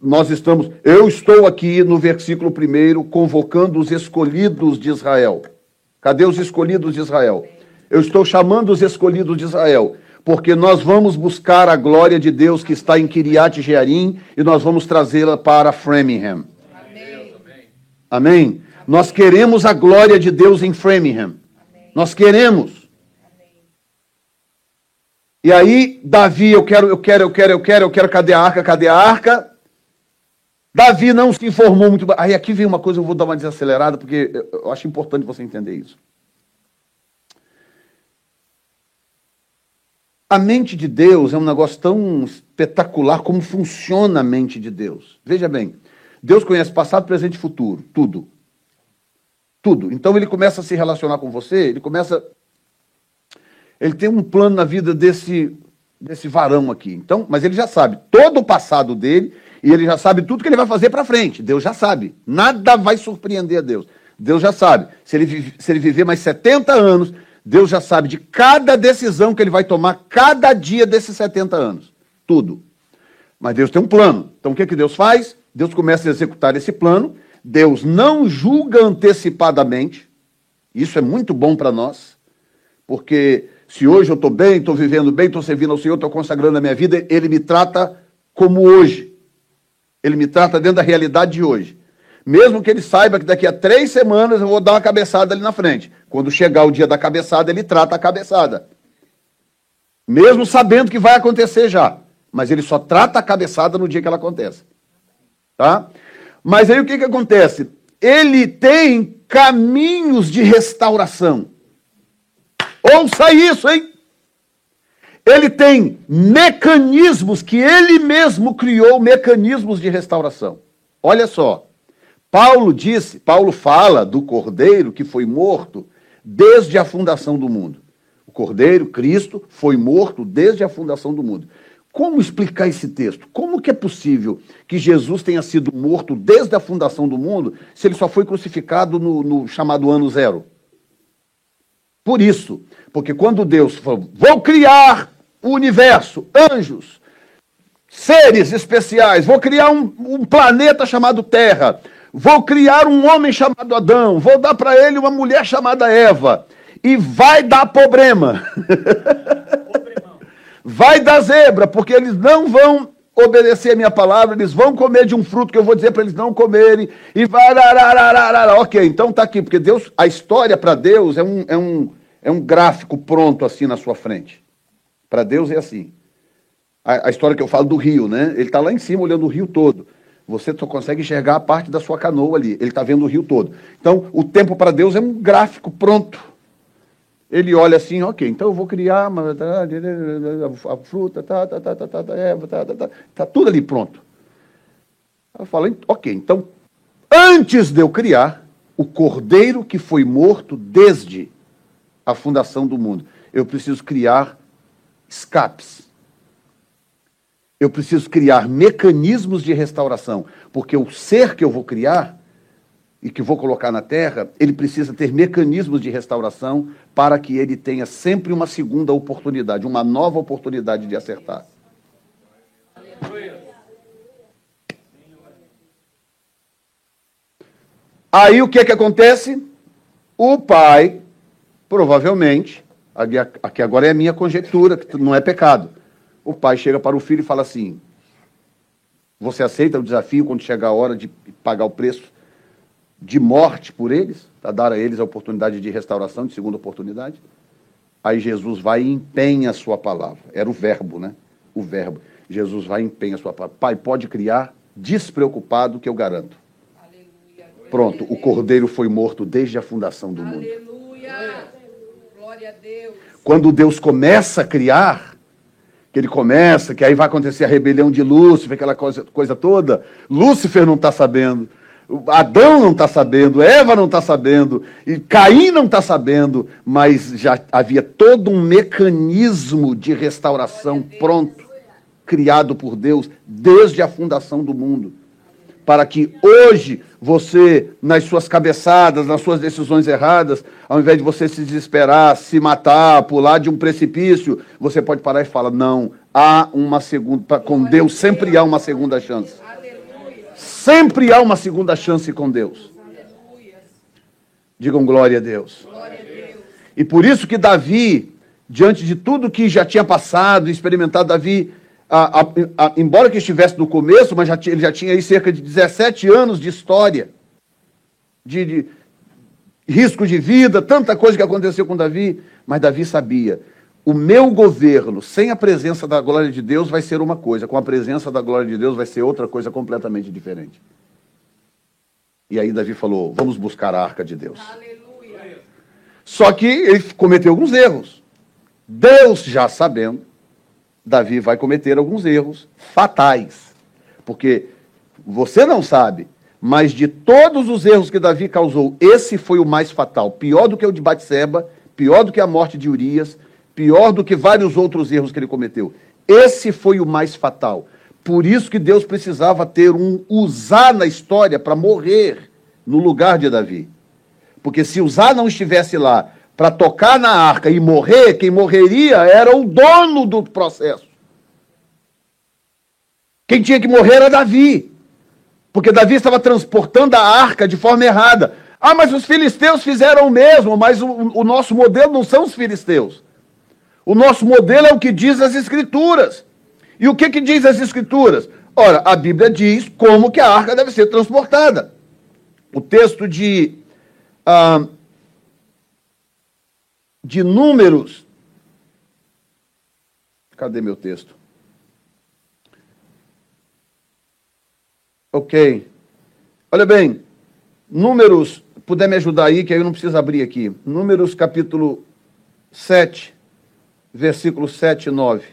nós estamos, eu estou aqui no versículo primeiro convocando os escolhidos de Israel. Cadê os escolhidos de Israel? Eu estou chamando os escolhidos de Israel, porque nós vamos buscar a glória de Deus que está em Kiriat Jearim e nós vamos trazê-la para Framingham. Amém. Amém. Nós queremos a glória de Deus em Framingham. Nós queremos. E aí, Davi, eu quero, eu quero, eu quero, eu quero, eu quero, cadê a arca? Cadê a arca? Davi não se informou muito. Aí aqui vem uma coisa, eu vou dar uma desacelerada, porque eu acho importante você entender isso. A mente de Deus é um negócio tão espetacular como funciona a mente de Deus. Veja bem, Deus conhece passado, presente e futuro, tudo. Tudo. Então ele começa a se relacionar com você, ele começa. Ele tem um plano na vida desse, desse varão aqui. Então, mas ele já sabe todo o passado dele e ele já sabe tudo que ele vai fazer para frente. Deus já sabe. Nada vai surpreender a Deus. Deus já sabe. Se ele, se ele viver mais 70 anos, Deus já sabe de cada decisão que ele vai tomar cada dia desses 70 anos. Tudo. Mas Deus tem um plano. Então o que, que Deus faz? Deus começa a executar esse plano. Deus não julga antecipadamente. Isso é muito bom para nós. Porque se hoje eu estou bem, estou vivendo bem, estou servindo ao Senhor, estou consagrando a minha vida, Ele me trata como hoje. Ele me trata dentro da realidade de hoje. Mesmo que ele saiba que daqui a três semanas eu vou dar uma cabeçada ali na frente. Quando chegar o dia da cabeçada, ele trata a cabeçada. Mesmo sabendo que vai acontecer já. Mas ele só trata a cabeçada no dia que ela acontece. Tá? Mas aí o que, que acontece? Ele tem caminhos de restauração. Ouça isso, hein? Ele tem mecanismos que ele mesmo criou, mecanismos de restauração. Olha só. Paulo disse, Paulo fala do cordeiro que foi morto desde a fundação do mundo. O cordeiro, Cristo, foi morto desde a fundação do mundo. Como explicar esse texto? Como que é possível que Jesus tenha sido morto desde a fundação do mundo se ele só foi crucificado no, no chamado ano zero? Por isso, porque quando Deus falou, vou criar o universo, anjos, seres especiais, vou criar um, um planeta chamado Terra, vou criar um homem chamado Adão, vou dar para ele uma mulher chamada Eva, e vai dar problema. vai dar zebra, porque eles não vão obedecer a minha palavra, eles vão comer de um fruto que eu vou dizer para eles não comerem, e vai. Ok, então tá aqui, porque Deus, a história para Deus é um, é, um, é um gráfico pronto assim na sua frente. Para Deus é assim. A, a, história que eu falo do rio, né? Ele está lá em cima olhando o rio todo. Você só consegue enxergar a parte da sua canoa ali. Ele está vendo o rio todo. Então, o tempo para Deus é um gráfico pronto. Ele olha assim, ok, então eu vou criar a fruta, tá, tá, tá, tá, tá, tá, erva, tá, tá, tá, tá tudo ali pronto. Eu falo, ok, então, antes de eu criar o cordeiro que foi morto desde a fundação do mundo, eu preciso criar escapes. Eu preciso criar mecanismos de restauração, porque o ser que eu vou criar e que vou colocar na terra, ele precisa ter mecanismos de restauração para que ele tenha sempre uma segunda oportunidade, uma nova oportunidade de acertar. Aí o que é que acontece? O pai, provavelmente, Aqui agora é a minha conjectura, que não é pecado. O pai chega para o filho e fala assim: Você aceita o desafio quando chegar a hora de pagar o preço de morte por eles, para dar a eles a oportunidade de restauração, de segunda oportunidade? Aí Jesus vai e empenha a sua palavra. Era o verbo, né? O verbo. Jesus vai e empenha a sua palavra. Pai, pode criar, despreocupado, que eu garanto. Aleluia. Pronto, o cordeiro foi morto desde a fundação do mundo. Aleluia. Quando Deus começa a criar, que ele começa, que aí vai acontecer a rebelião de Lúcifer, aquela coisa, coisa toda, Lúcifer não está sabendo, Adão não está sabendo, Eva não está sabendo, e Caim não está sabendo, mas já havia todo um mecanismo de restauração pronto, criado por Deus desde a fundação do mundo para que hoje você, nas suas cabeçadas, nas suas decisões erradas, ao invés de você se desesperar, se matar, pular de um precipício, você pode parar e falar: não, há uma segunda, com Deus sempre há uma segunda chance. Sempre há uma segunda chance com Deus. Digam glória a Deus. E por isso que Davi, diante de tudo que já tinha passado, experimentado, Davi a, a, a, embora que estivesse no começo, mas já, ele já tinha aí cerca de 17 anos de história, de, de risco de vida, tanta coisa que aconteceu com Davi, mas Davi sabia, o meu governo sem a presença da glória de Deus vai ser uma coisa, com a presença da glória de Deus vai ser outra coisa completamente diferente. E aí Davi falou: vamos buscar a arca de Deus. Aleluia. Só que ele cometeu alguns erros. Deus, já sabendo, Davi vai cometer alguns erros fatais. Porque você não sabe, Mas de todos os erros que Davi causou, esse foi o mais fatal. Pior do que o de Batseba, pior do que a morte de Urias, pior do que vários outros erros que ele cometeu. Esse foi o mais fatal. Por isso que Deus precisava ter um usar na história para morrer no lugar de Davi. Porque se Uzá não estivesse lá para tocar na arca e morrer, quem morreria era o dono do processo. Quem tinha que morrer era Davi. Porque Davi estava transportando a arca de forma errada. Ah, mas os filisteus fizeram o mesmo, mas o, o nosso modelo não são os filisteus. O nosso modelo é o que diz as Escrituras. E o que, que diz as Escrituras? Ora, a Bíblia diz como que a arca deve ser transportada. O texto de, ah, de Números. Cadê meu texto? Ok. Olha bem, Números, puder me ajudar aí, que aí eu não preciso abrir aqui. Números capítulo 7, versículos 7 e 9.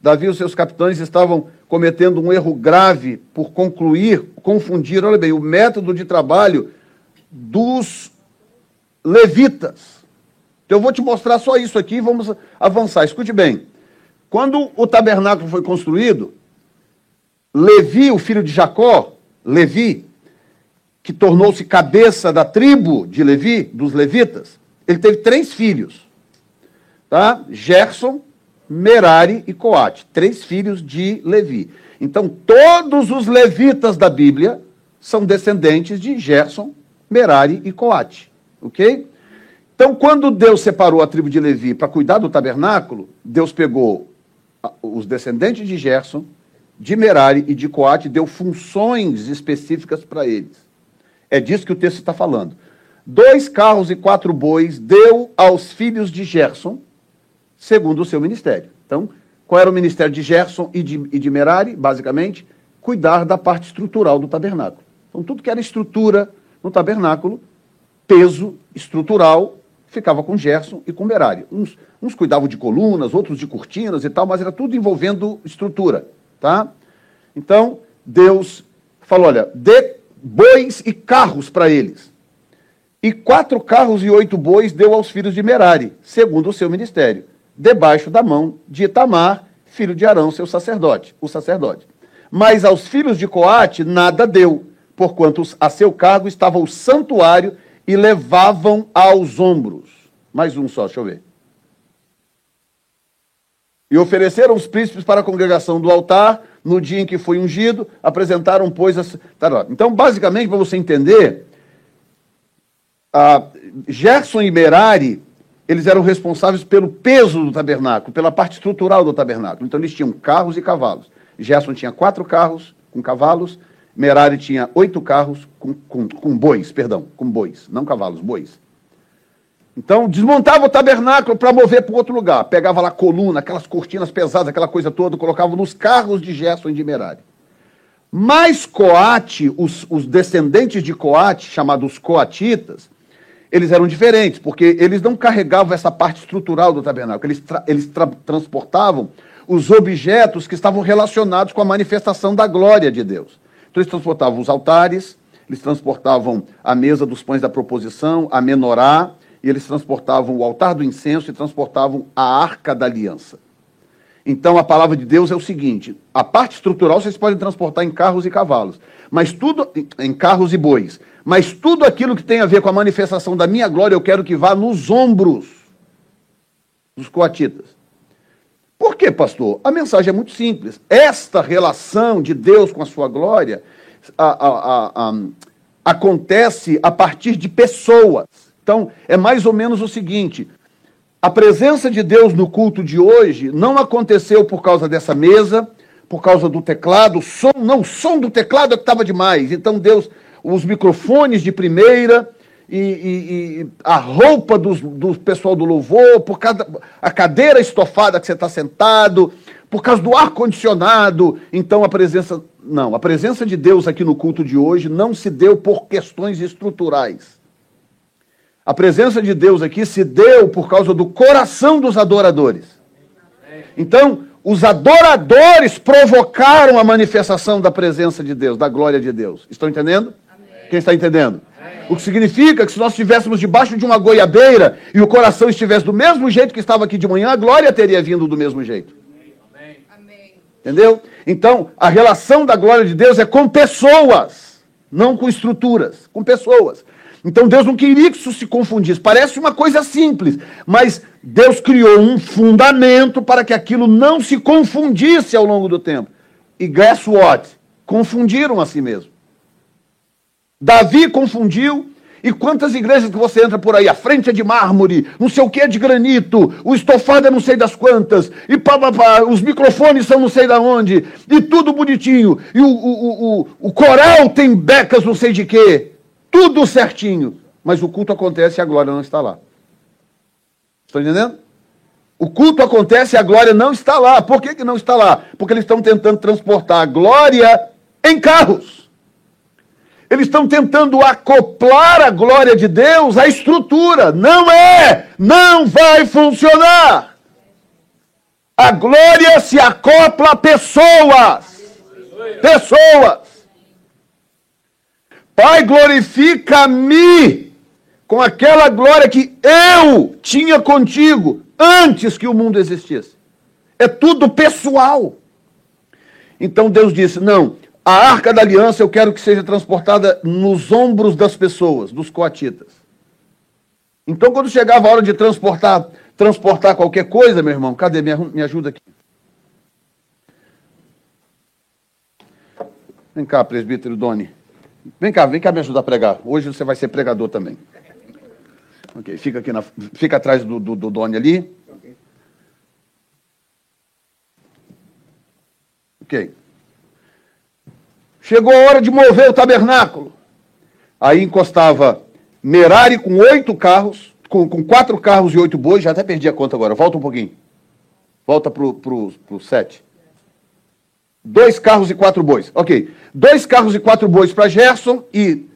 Davi e os seus capitães estavam cometendo um erro grave por concluir, confundir, olha bem, o método de trabalho dos levitas. Então eu vou te mostrar só isso aqui e vamos avançar. Escute bem. Quando o tabernáculo foi construído, Levi, o filho de Jacó, Levi, que tornou-se cabeça da tribo de Levi, dos levitas, ele teve três filhos. Tá? Gerson, Merari e Coate, três filhos de Levi. Então, todos os levitas da Bíblia são descendentes de Gerson, Merari e Coate. Ok? Então, quando Deus separou a tribo de Levi para cuidar do tabernáculo, Deus pegou os descendentes de Gerson, de Merari e de Coate, deu funções específicas para eles. É disso que o texto está falando. Dois carros e quatro bois deu aos filhos de Gerson, segundo o seu ministério. Então, qual era o ministério de Gerson e de, e de Merari, basicamente? Cuidar da parte estrutural do tabernáculo. Então, tudo que era estrutura no tabernáculo, peso estrutural, ficava com Gerson e com Merari. Uns, uns cuidavam de colunas, outros de cortinas e tal, mas era tudo envolvendo estrutura, tá? Então, Deus falou, olha, dê bois e carros para eles. E quatro carros e oito bois deu aos filhos de Merari, segundo o seu ministério debaixo da mão de Itamar, filho de Arão, seu sacerdote, o sacerdote. Mas aos filhos de Coate nada deu, porquanto a seu cargo estava o santuário e levavam aos ombros. Mais um só, deixa eu ver. E ofereceram os príncipes para a congregação do altar no dia em que foi ungido, apresentaram, pois, as... Tá, então, basicamente, para você entender, Gerson e Merari eles eram responsáveis pelo peso do tabernáculo, pela parte estrutural do tabernáculo. Então eles tinham carros e cavalos. Gerson tinha quatro carros com cavalos, Merari tinha oito carros com, com, com bois, perdão, com bois, não cavalos, bois. Então desmontava o tabernáculo para mover para outro lugar. Pegava lá coluna, aquelas cortinas pesadas, aquela coisa toda, colocava nos carros de Gerson e de Merari. Mas Coate, os, os descendentes de Coate, chamados coatitas, eles eram diferentes, porque eles não carregavam essa parte estrutural do tabernáculo, eles, tra eles tra transportavam os objetos que estavam relacionados com a manifestação da glória de Deus. Então, eles transportavam os altares, eles transportavam a mesa dos pães da proposição, a menorá, e eles transportavam o altar do incenso e transportavam a arca da aliança. Então, a palavra de Deus é o seguinte: a parte estrutural vocês podem transportar em carros e cavalos, mas tudo em carros e bois, mas tudo aquilo que tem a ver com a manifestação da minha glória, eu quero que vá nos ombros dos coatitas. Por quê, pastor? A mensagem é muito simples. Esta relação de Deus com a sua glória a, a, a, acontece a partir de pessoas. Então, é mais ou menos o seguinte: a presença de Deus no culto de hoje não aconteceu por causa dessa mesa, por causa do teclado, o som, não, o som do teclado é que estava demais. Então Deus os microfones de primeira e, e, e a roupa dos, do pessoal do louvor, por causa a cadeira estofada que você está sentado, por causa do ar condicionado. Então a presença não, a presença de Deus aqui no culto de hoje não se deu por questões estruturais. A presença de Deus aqui se deu por causa do coração dos adoradores. Então, os adoradores provocaram a manifestação da presença de Deus, da glória de Deus. Estão entendendo? Quem está entendendo? O que significa que se nós estivéssemos debaixo de uma goiabeira e o coração estivesse do mesmo jeito que estava aqui de manhã, a glória teria vindo do mesmo jeito. Entendeu? Então, a relação da glória de Deus é com pessoas, não com estruturas, com pessoas. Então Deus não queria que isso se confundisse. Parece uma coisa simples, mas Deus criou um fundamento para que aquilo não se confundisse ao longo do tempo. E guess what? Confundiram a si mesmo. Davi confundiu. E quantas igrejas que você entra por aí? A frente é de mármore, não sei o que é de granito, o estofado é não sei das quantas, e pá, pá, pá, os microfones são não sei da onde, e tudo bonitinho, e o, o, o, o coral tem becas não sei de quê, tudo certinho. Mas o culto acontece e a glória não está lá. Estão entendendo? O culto acontece e a glória não está lá. Por que, que não está lá? Porque eles estão tentando transportar a glória em carros. Eles estão tentando acoplar a glória de Deus à estrutura. Não é! Não vai funcionar! A glória se acopla a pessoas. Pessoas. Pai, glorifica-me com aquela glória que eu tinha contigo antes que o mundo existisse. É tudo pessoal. Então Deus disse: Não, a arca da aliança eu quero que seja transportada nos ombros das pessoas, dos coatitas. Então, quando chegava a hora de transportar, transportar qualquer coisa, meu irmão, cadê? Me, ajuda aqui. Vem cá, presbítero Doni. Vem cá, vem cá me ajudar a pregar. Hoje você vai ser pregador também. Ok, fica aqui na, fica atrás do, do, do Doni ali. Ok. Chegou a hora de mover o tabernáculo. Aí encostava Merari com oito carros, com, com quatro carros e oito bois, já até perdi a conta agora. Volta um pouquinho. Volta para o sete. Dois carros e quatro bois. Ok. Dois carros e quatro bois para Gerson e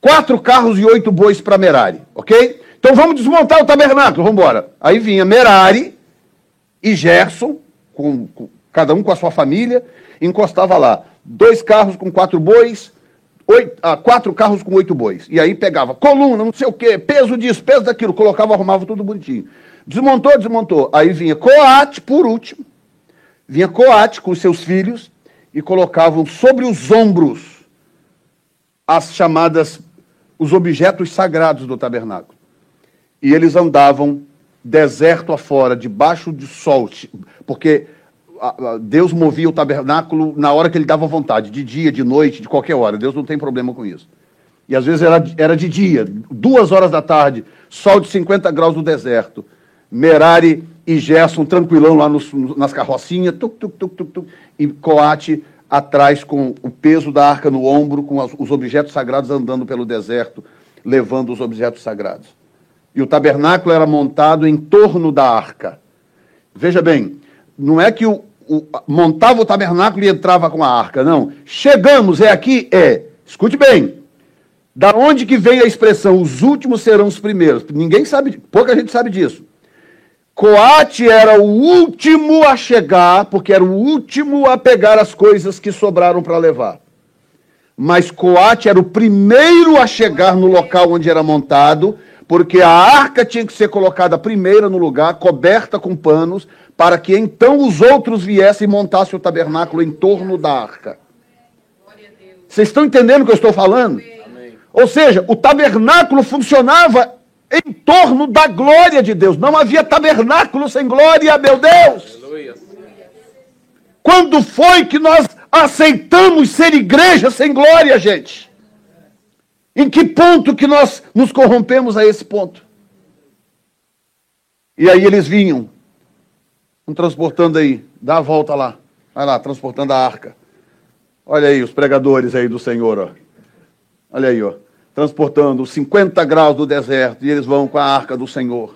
quatro carros e oito bois para Merari. Ok? Então vamos desmontar o tabernáculo, vamos embora. Aí vinha Merari e Gerson, com, com, cada um com a sua família, encostava lá dois carros com quatro bois, oito, ah, quatro carros com oito bois. E aí pegava coluna, não sei o quê, peso disso, peso daquilo, colocava, arrumava tudo bonitinho. Desmontou, desmontou. Aí vinha Coate, por último, vinha Coate com seus filhos e colocavam sobre os ombros as chamadas, os objetos sagrados do tabernáculo. E eles andavam deserto afora, debaixo de sol, porque Deus movia o tabernáculo na hora que ele dava vontade, de dia, de noite, de qualquer hora. Deus não tem problema com isso. E às vezes era, era de dia, duas horas da tarde, sol de 50 graus no deserto. Merari e Gerson tranquilão lá nos, nas carrocinhas, tuc, tuc, tuc, tuc, tuc, e Coate atrás com o peso da arca no ombro, com as, os objetos sagrados andando pelo deserto, levando os objetos sagrados. E o tabernáculo era montado em torno da arca. Veja bem, não é que o, o, montava o tabernáculo e entrava com a arca, não. Chegamos, é aqui, é. Escute bem. Da onde que vem a expressão os últimos serão os primeiros? Ninguém sabe, pouca gente sabe disso. Coate era o último a chegar, porque era o último a pegar as coisas que sobraram para levar. Mas Coate era o primeiro a chegar no local onde era montado, porque a arca tinha que ser colocada primeira no lugar, coberta com panos, para que então os outros viessem e montassem o tabernáculo em torno da arca. Vocês estão entendendo o que eu estou falando? Ou seja, o tabernáculo funcionava em torno da glória de Deus. Não havia tabernáculo sem glória, meu Deus. Quando foi que nós aceitamos ser igreja sem glória, gente? Em que ponto que nós nos corrompemos a esse ponto? E aí eles vinham Vamos transportando aí, dá a volta lá. Vai lá, transportando a arca. Olha aí os pregadores aí do Senhor, ó. Olha aí, ó. Transportando 50 graus do deserto e eles vão com a arca do Senhor.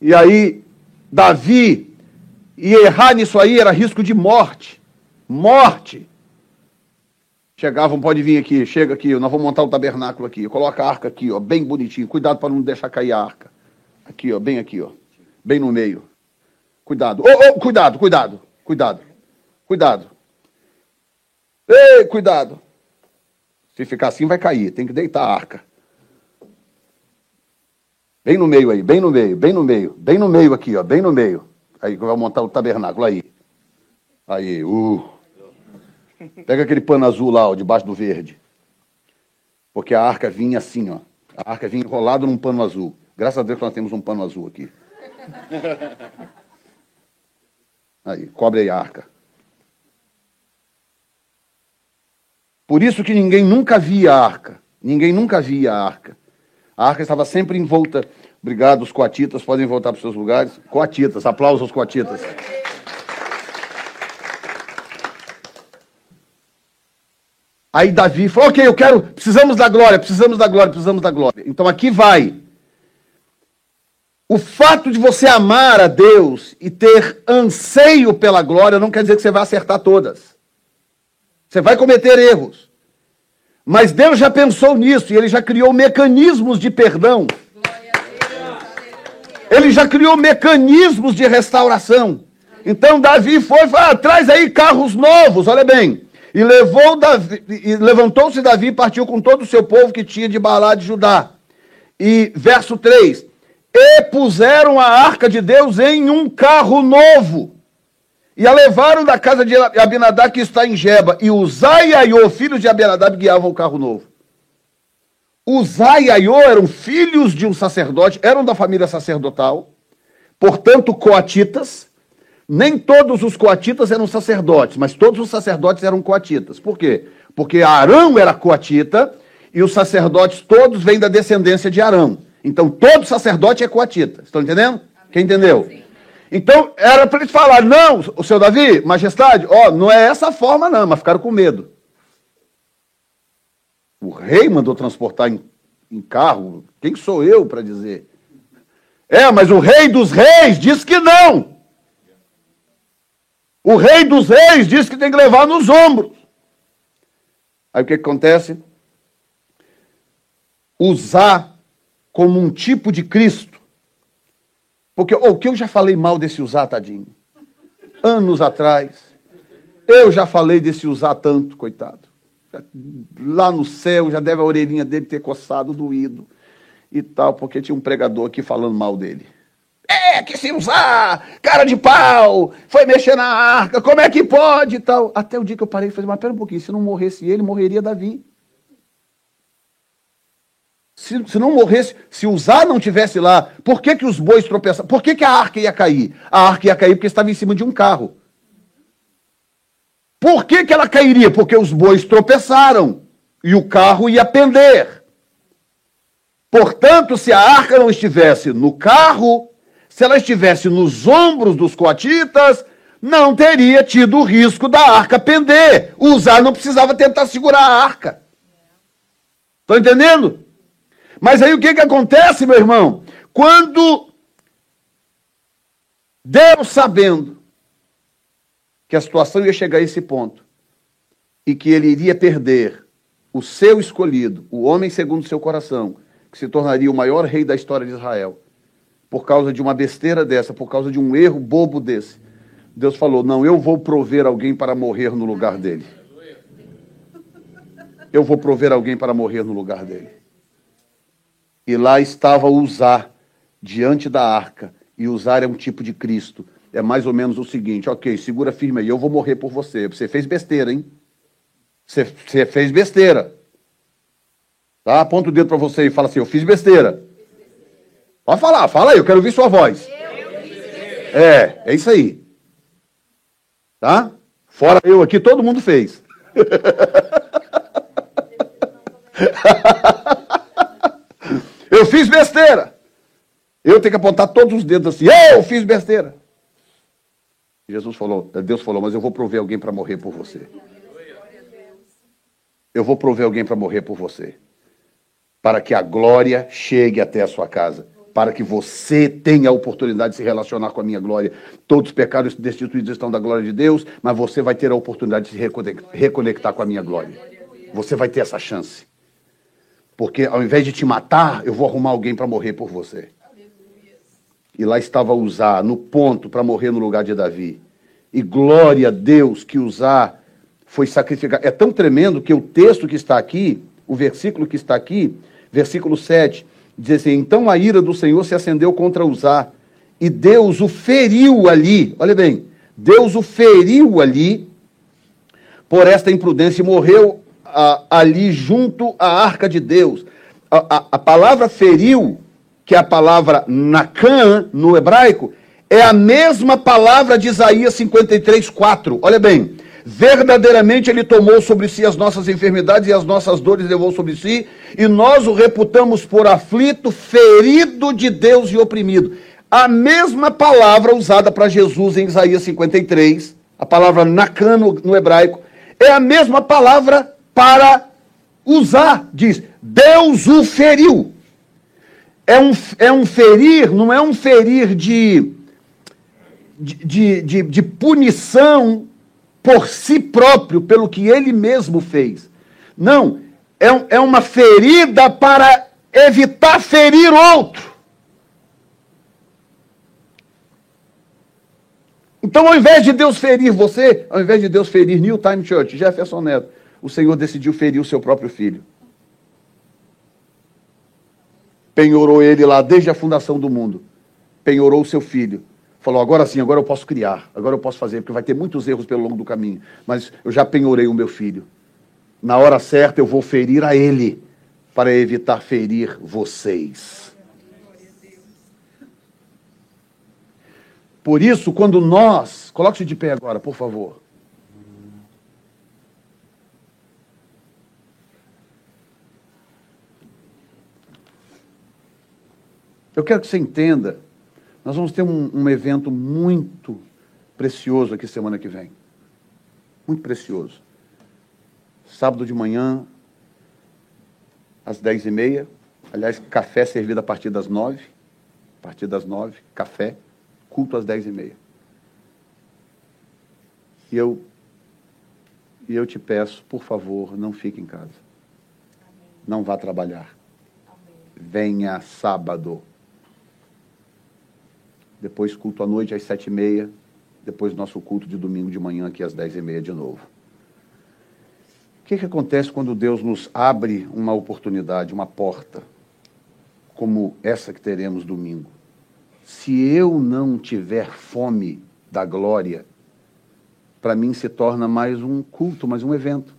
E aí, Davi, e errar nisso aí era risco de morte. Morte. Chegavam, pode vir aqui, chega aqui, nós vamos montar o tabernáculo aqui. Coloca a arca aqui, ó, bem bonitinho. Cuidado para não deixar cair a arca. Aqui, ó, bem aqui, ó bem no meio. Cuidado. Oh, oh, cuidado, cuidado, cuidado. Cuidado. Ei, cuidado. Se ficar assim, vai cair. Tem que deitar a arca. Bem no meio aí, bem no meio, bem no meio, bem no meio aqui, ó, bem no meio. Aí vai montar o tabernáculo aí. Aí, uh. Pega aquele pano azul lá, ó, debaixo do verde. Porque a arca vinha assim, ó. A arca vinha enrolada num pano azul. Graças a Deus que nós temos um pano azul aqui. Aí, cobre aí a arca. Por isso que ninguém nunca via a arca. Ninguém nunca via a arca. A arca estava sempre envolta. Obrigado, os coatitas podem voltar para os seus lugares. Coatitas, aplausos aos coatitas. Aí Davi falou: Ok, eu quero, precisamos da glória, precisamos da glória, precisamos da glória. Então aqui vai. O fato de você amar a Deus e ter anseio pela glória não quer dizer que você vai acertar todas. Você vai cometer erros. Mas Deus já pensou nisso e ele já criou mecanismos de perdão. Ele já criou mecanismos de restauração. Então Davi foi e falou: ah, traz aí carros novos, olha bem. E levou Davi, e levantou-se Davi e partiu com todo o seu povo que tinha de Balá de Judá. E verso 3: E puseram a arca de Deus em um carro novo. E a levaram da casa de Abinadab, que está em Geba. E Uzai e filhos de Abinadab, guiavam o carro novo. Uzai e eram filhos de um sacerdote, eram da família sacerdotal, portanto, coatitas. Nem todos os coatitas eram sacerdotes, mas todos os sacerdotes eram coatitas. Por quê? Porque Arão era coatita e os sacerdotes todos vêm da descendência de Arão. Então, todo sacerdote é coatita. Estão entendendo? Quem entendeu? Sim. Então, era para eles falar, não, o seu Davi, majestade, ó, não é essa forma não, mas ficaram com medo. O rei mandou transportar em, em carro, quem sou eu para dizer? É, mas o rei dos reis diz que não. O rei dos reis diz que tem que levar nos ombros. Aí o que, que acontece? Usar como um tipo de Cristo porque oh, o que eu já falei mal desse usar, tadinho? Anos atrás. Eu já falei desse usar tanto, coitado. Lá no céu já deve a orelhinha dele ter coçado, doído e tal, porque tinha um pregador aqui falando mal dele. É, que se usar, cara de pau, foi mexer na arca, como é que pode e tal. Até o dia que eu parei e falei, mas pera um pouquinho, se não morresse ele, morreria Davi. Se, se não morresse, se usar não tivesse lá, por que, que os bois tropeçaram? Por que, que a arca ia cair? A arca ia cair porque estava em cima de um carro. Por que, que ela cairia? Porque os bois tropeçaram e o carro ia pender. Portanto, se a arca não estivesse no carro, se ela estivesse nos ombros dos coatitas, não teria tido o risco da arca pender. O usar não precisava tentar segurar a arca. Estão entendendo? Mas aí o que, que acontece, meu irmão? Quando Deus sabendo que a situação ia chegar a esse ponto e que ele iria perder o seu escolhido, o homem segundo seu coração, que se tornaria o maior rei da história de Israel, por causa de uma besteira dessa, por causa de um erro bobo desse, Deus falou: Não, eu vou prover alguém para morrer no lugar dele. Eu vou prover alguém para morrer no lugar dele. E lá estava Uzá diante da arca. E Uzá é um tipo de Cristo. É mais ou menos o seguinte: ok, segura firme aí, eu vou morrer por você. Você fez besteira, hein? Você, você fez besteira. Tá? Aponta o dedo para você e fala assim: eu fiz besteira. Pode falar, fala aí, eu quero ouvir sua voz. É, é isso aí. Tá? Fora eu aqui, todo mundo fez. Eu fiz besteira. Eu tenho que apontar todos os dedos assim. Eu fiz besteira. Jesus falou, Deus falou, mas eu vou prover alguém para morrer por você. Eu vou prover alguém para morrer por você. Para que a glória chegue até a sua casa. Para que você tenha a oportunidade de se relacionar com a minha glória. Todos os pecados destituídos estão da glória de Deus, mas você vai ter a oportunidade de se reconectar com a minha glória. Você vai ter essa chance. Porque ao invés de te matar, eu vou arrumar alguém para morrer por você. E lá estava Usar, no ponto para morrer no lugar de Davi. E glória a Deus que Usar foi sacrificado. É tão tremendo que o texto que está aqui, o versículo que está aqui, versículo 7, diz assim: Então a ira do Senhor se acendeu contra Uzá, e Deus o feriu ali. Olha bem, Deus o feriu ali por esta imprudência e morreu ah, ali junto à arca de Deus. A, a, a palavra feriu, que é a palavra nacan no hebraico, é a mesma palavra de Isaías 53, 4. Olha bem, verdadeiramente ele tomou sobre si as nossas enfermidades e as nossas dores levou sobre si, e nós o reputamos por aflito, ferido de Deus e oprimido. A mesma palavra usada para Jesus em Isaías 53, a palavra nacan no, hebraico, é a mesma palavra para usar, diz, Deus o feriu. É um, é um ferir, não é um ferir de, de, de, de punição por si próprio, pelo que ele mesmo fez. Não, é, é uma ferida para evitar ferir outro. Então, ao invés de Deus ferir você, ao invés de Deus ferir New Time Church, Jefferson Neto, o Senhor decidiu ferir o seu próprio filho. Penhorou ele lá desde a fundação do mundo. Penhorou o seu filho. Falou: agora sim, agora eu posso criar, agora eu posso fazer, porque vai ter muitos erros pelo longo do caminho. Mas eu já penhorei o meu filho. Na hora certa eu vou ferir a ele, para evitar ferir vocês. Por isso, quando nós. Coloque-se de pé agora, por favor. Eu quero que você entenda. Nós vamos ter um, um evento muito precioso aqui semana que vem. Muito precioso. Sábado de manhã, às dez e meia. Aliás, café servido a partir das nove. A partir das nove, café culto às dez e meia. E eu, e eu te peço, por favor, não fique em casa. Amém. Não vá trabalhar. Amém. Venha sábado. Depois culto à noite às sete e meia. Depois nosso culto de domingo de manhã aqui às dez e meia de novo. O que, que acontece quando Deus nos abre uma oportunidade, uma porta, como essa que teremos domingo? se eu não tiver fome da glória, para mim se torna mais um culto, mais um evento.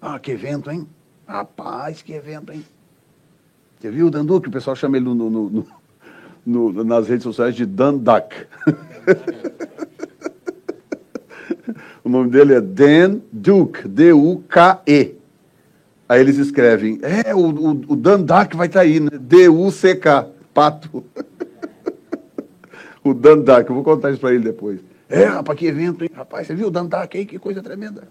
Ah, que evento, hein? Rapaz, que evento, hein? Você viu o Danduque? O pessoal chama ele no, no, no, nas redes sociais de Danduck. o nome dele é Dan Duke, D-U-K-E. Aí eles escrevem, é, o, o, o Danduck vai estar tá aí, né? D-U-C-K, pato. o Dandak, eu vou contar isso para ele depois. É, rapaz, que evento, hein? Rapaz, você viu o Dandak aí? Que coisa tremenda.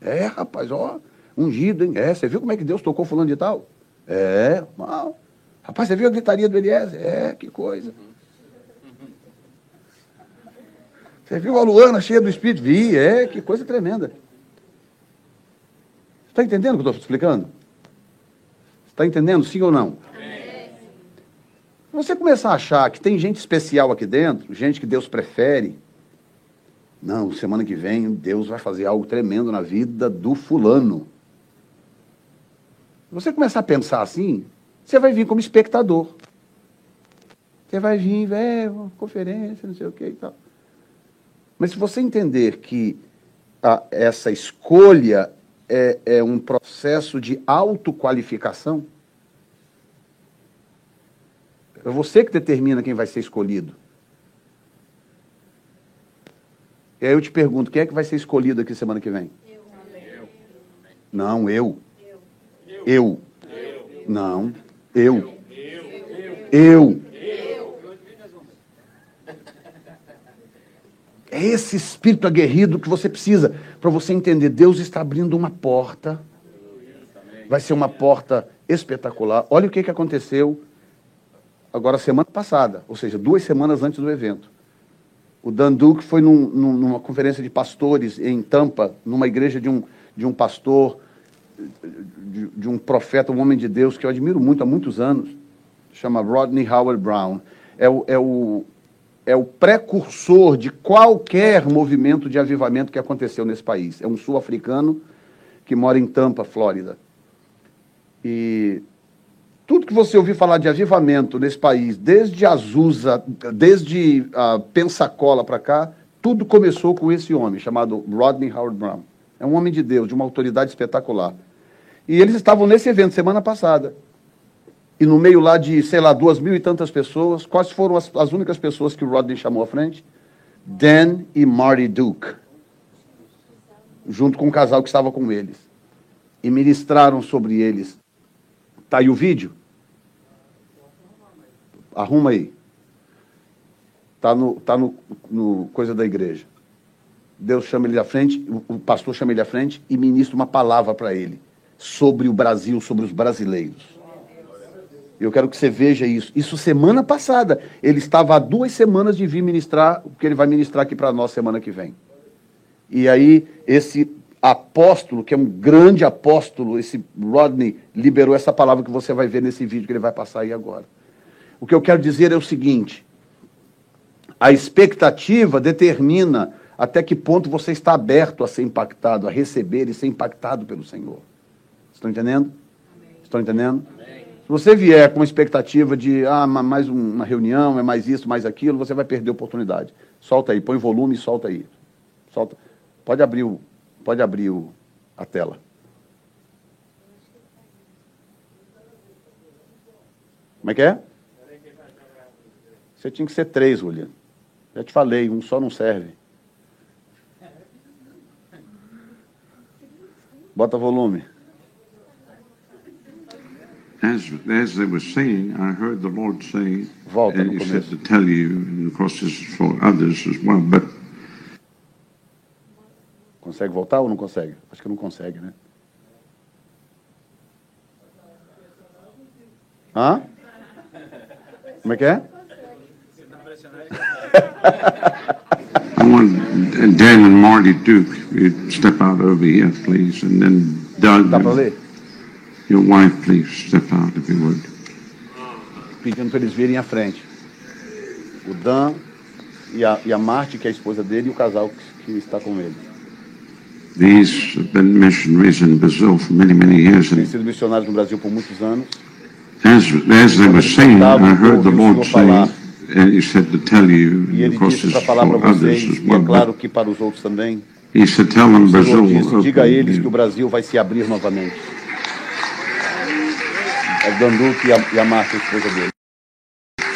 É, rapaz, ó, ungido, hein? É, você viu como é que Deus tocou fulano de tal? É, mal. Rapaz, você viu a gritaria do Eliezer? É, que coisa. Você viu a Luana cheia do Espírito? Vi, é, que coisa tremenda. Está entendendo o que eu estou explicando? Está entendendo, sim ou não? Você começar a achar que tem gente especial aqui dentro, gente que Deus prefere. Não, semana que vem Deus vai fazer algo tremendo na vida do fulano. Você começar a pensar assim, você vai vir como espectador. Você vai vir, uma conferência, não sei o que e tal. Mas se você entender que a, essa escolha é, é um processo de autoqualificação, é você que determina quem vai ser escolhido. E aí eu te pergunto, quem é que vai ser escolhido aqui semana que vem? Eu. Não, eu. Eu. eu. Não, eu. Eu. É esse espírito aguerrido que você precisa para você entender. Deus está abrindo uma porta. Vai ser uma porta espetacular. Olha o que, que aconteceu agora semana passada, ou seja, duas semanas antes do evento. O Dan Duke foi num, numa conferência de pastores em Tampa, numa igreja de um, de um pastor, de, de, um profeta, um homem de Deus que eu admiro muito há muitos anos, chama Rodney Howard Brown. É o, é o, é o precursor de qualquer movimento de avivamento que aconteceu nesse país. É um sul-africano que mora em Tampa, Flórida. E tudo que você ouvir falar de avivamento nesse país, desde Azusa, desde uh, Pensacola para cá, tudo começou com esse homem chamado Rodney Howard Brown. É um homem de Deus, de uma autoridade espetacular. E eles estavam nesse evento semana passada. E no meio lá de, sei lá, duas mil e tantas pessoas, quais foram as, as únicas pessoas que o Rodney chamou à frente? Dan e Marty Duke. Junto com o casal que estava com eles. E ministraram sobre eles. Tá aí o vídeo? Arruma aí. Está no, tá no, no coisa da igreja. Deus chama ele à frente, o pastor chama ele à frente e ministra uma palavra para ele sobre o Brasil, sobre os brasileiros. Eu quero que você veja isso. Isso semana passada. Ele estava há duas semanas de vir ministrar o que ele vai ministrar aqui para nós semana que vem. E aí, esse apóstolo, que é um grande apóstolo, esse Rodney, liberou essa palavra que você vai ver nesse vídeo que ele vai passar aí agora. O que eu quero dizer é o seguinte: a expectativa determina até que ponto você está aberto a ser impactado, a receber e ser impactado pelo Senhor. Estão entendendo? Estão entendendo? Se você vier com expectativa de ah, mais uma reunião, é mais isso, mais aquilo, você vai perder a oportunidade. Solta aí, põe volume e solta aí. Solta. Pode abrir, o, pode abrir o, a tela. Como é que é? Você tinha que ser três, Juliano. Já te falei, um só não serve. Bota volume. As, as they were singing, I heard the Lord say, Volta and he said to tell you, and of course this is for others as well, but Consegue voltar ou não consegue? Acho que não consegue, né? Hã? Como é que é? I want Dan and Marty Duke, you step out over here, please, and then Doug, Dá para ler? Your wife, please step out if you would. Pedindo para eles virem à frente. O Dan e a, e a Marte, que é a esposa dele, e o casal que, que está com ele. These have been missionaries in Brazil for many, many years, Têm sido missionários no Brasil por muitos anos. as, as they were singing, I heard the Lord say, and he said to tell you, E and of course para for others as é well, claro but que para os outros também. he said tell them Brazil will diga a open eles que o Brasil vai se abrir novamente. O Danduque e a, e a Marte, a esposa dele.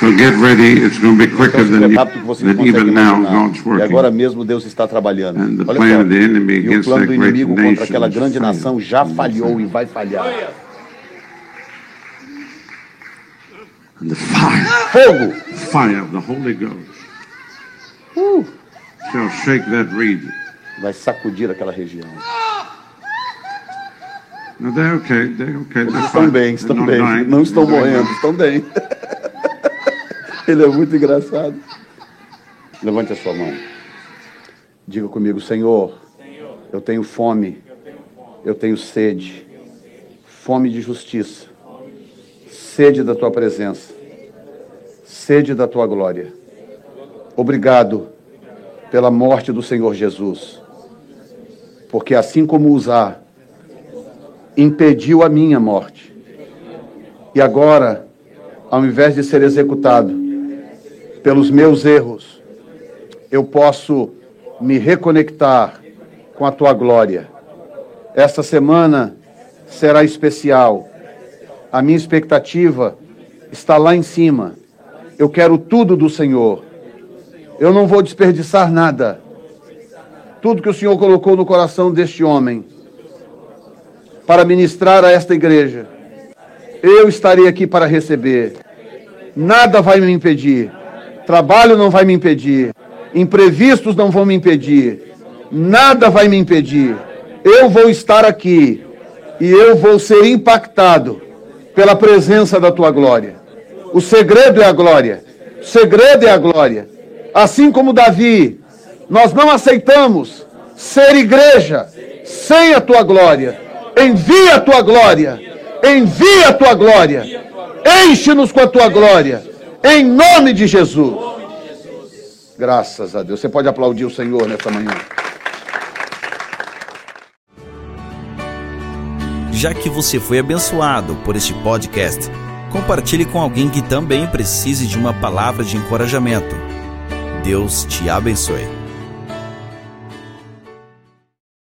So get ready, it's going to be quicker Então than, than even now. God's E agora working. mesmo Deus está trabalhando. And the Olha plan só. E o plano do inimigo contra aquela grande nação já falhou e vai falhar. And the fire, Fogo! fire of the Holy Ghost Uh, shall shake that region. vai sacudir aquela região. They're okay, they're okay. They're estão bem, estão bem. dying. Não estão morrendo, estão bem. Ele é muito engraçado. Levante a sua mão. Diga comigo, Senhor, eu tenho fome, eu tenho sede, fome de justiça, sede da tua presença, sede da tua glória. Obrigado pela morte do Senhor Jesus, porque assim como usar impediu a minha morte. E agora, ao invés de ser executado pelos meus erros, eu posso me reconectar com a tua glória. Esta semana será especial. A minha expectativa está lá em cima. Eu quero tudo do Senhor. Eu não vou desperdiçar nada. Tudo que o Senhor colocou no coração deste homem para ministrar a esta igreja. Eu estarei aqui para receber. Nada vai me impedir. Trabalho não vai me impedir. Imprevistos não vão me impedir. Nada vai me impedir. Eu vou estar aqui e eu vou ser impactado pela presença da tua glória. O segredo é a glória. O segredo é a glória. Assim como Davi, nós não aceitamos ser igreja sem a tua glória. Envia a tua glória. Envia a tua glória. Enche-nos com a tua glória. Em nome de Jesus. Graças a Deus. Você pode aplaudir o Senhor nessa manhã. Já que você foi abençoado por este podcast, compartilhe com alguém que também precise de uma palavra de encorajamento. Deus te abençoe.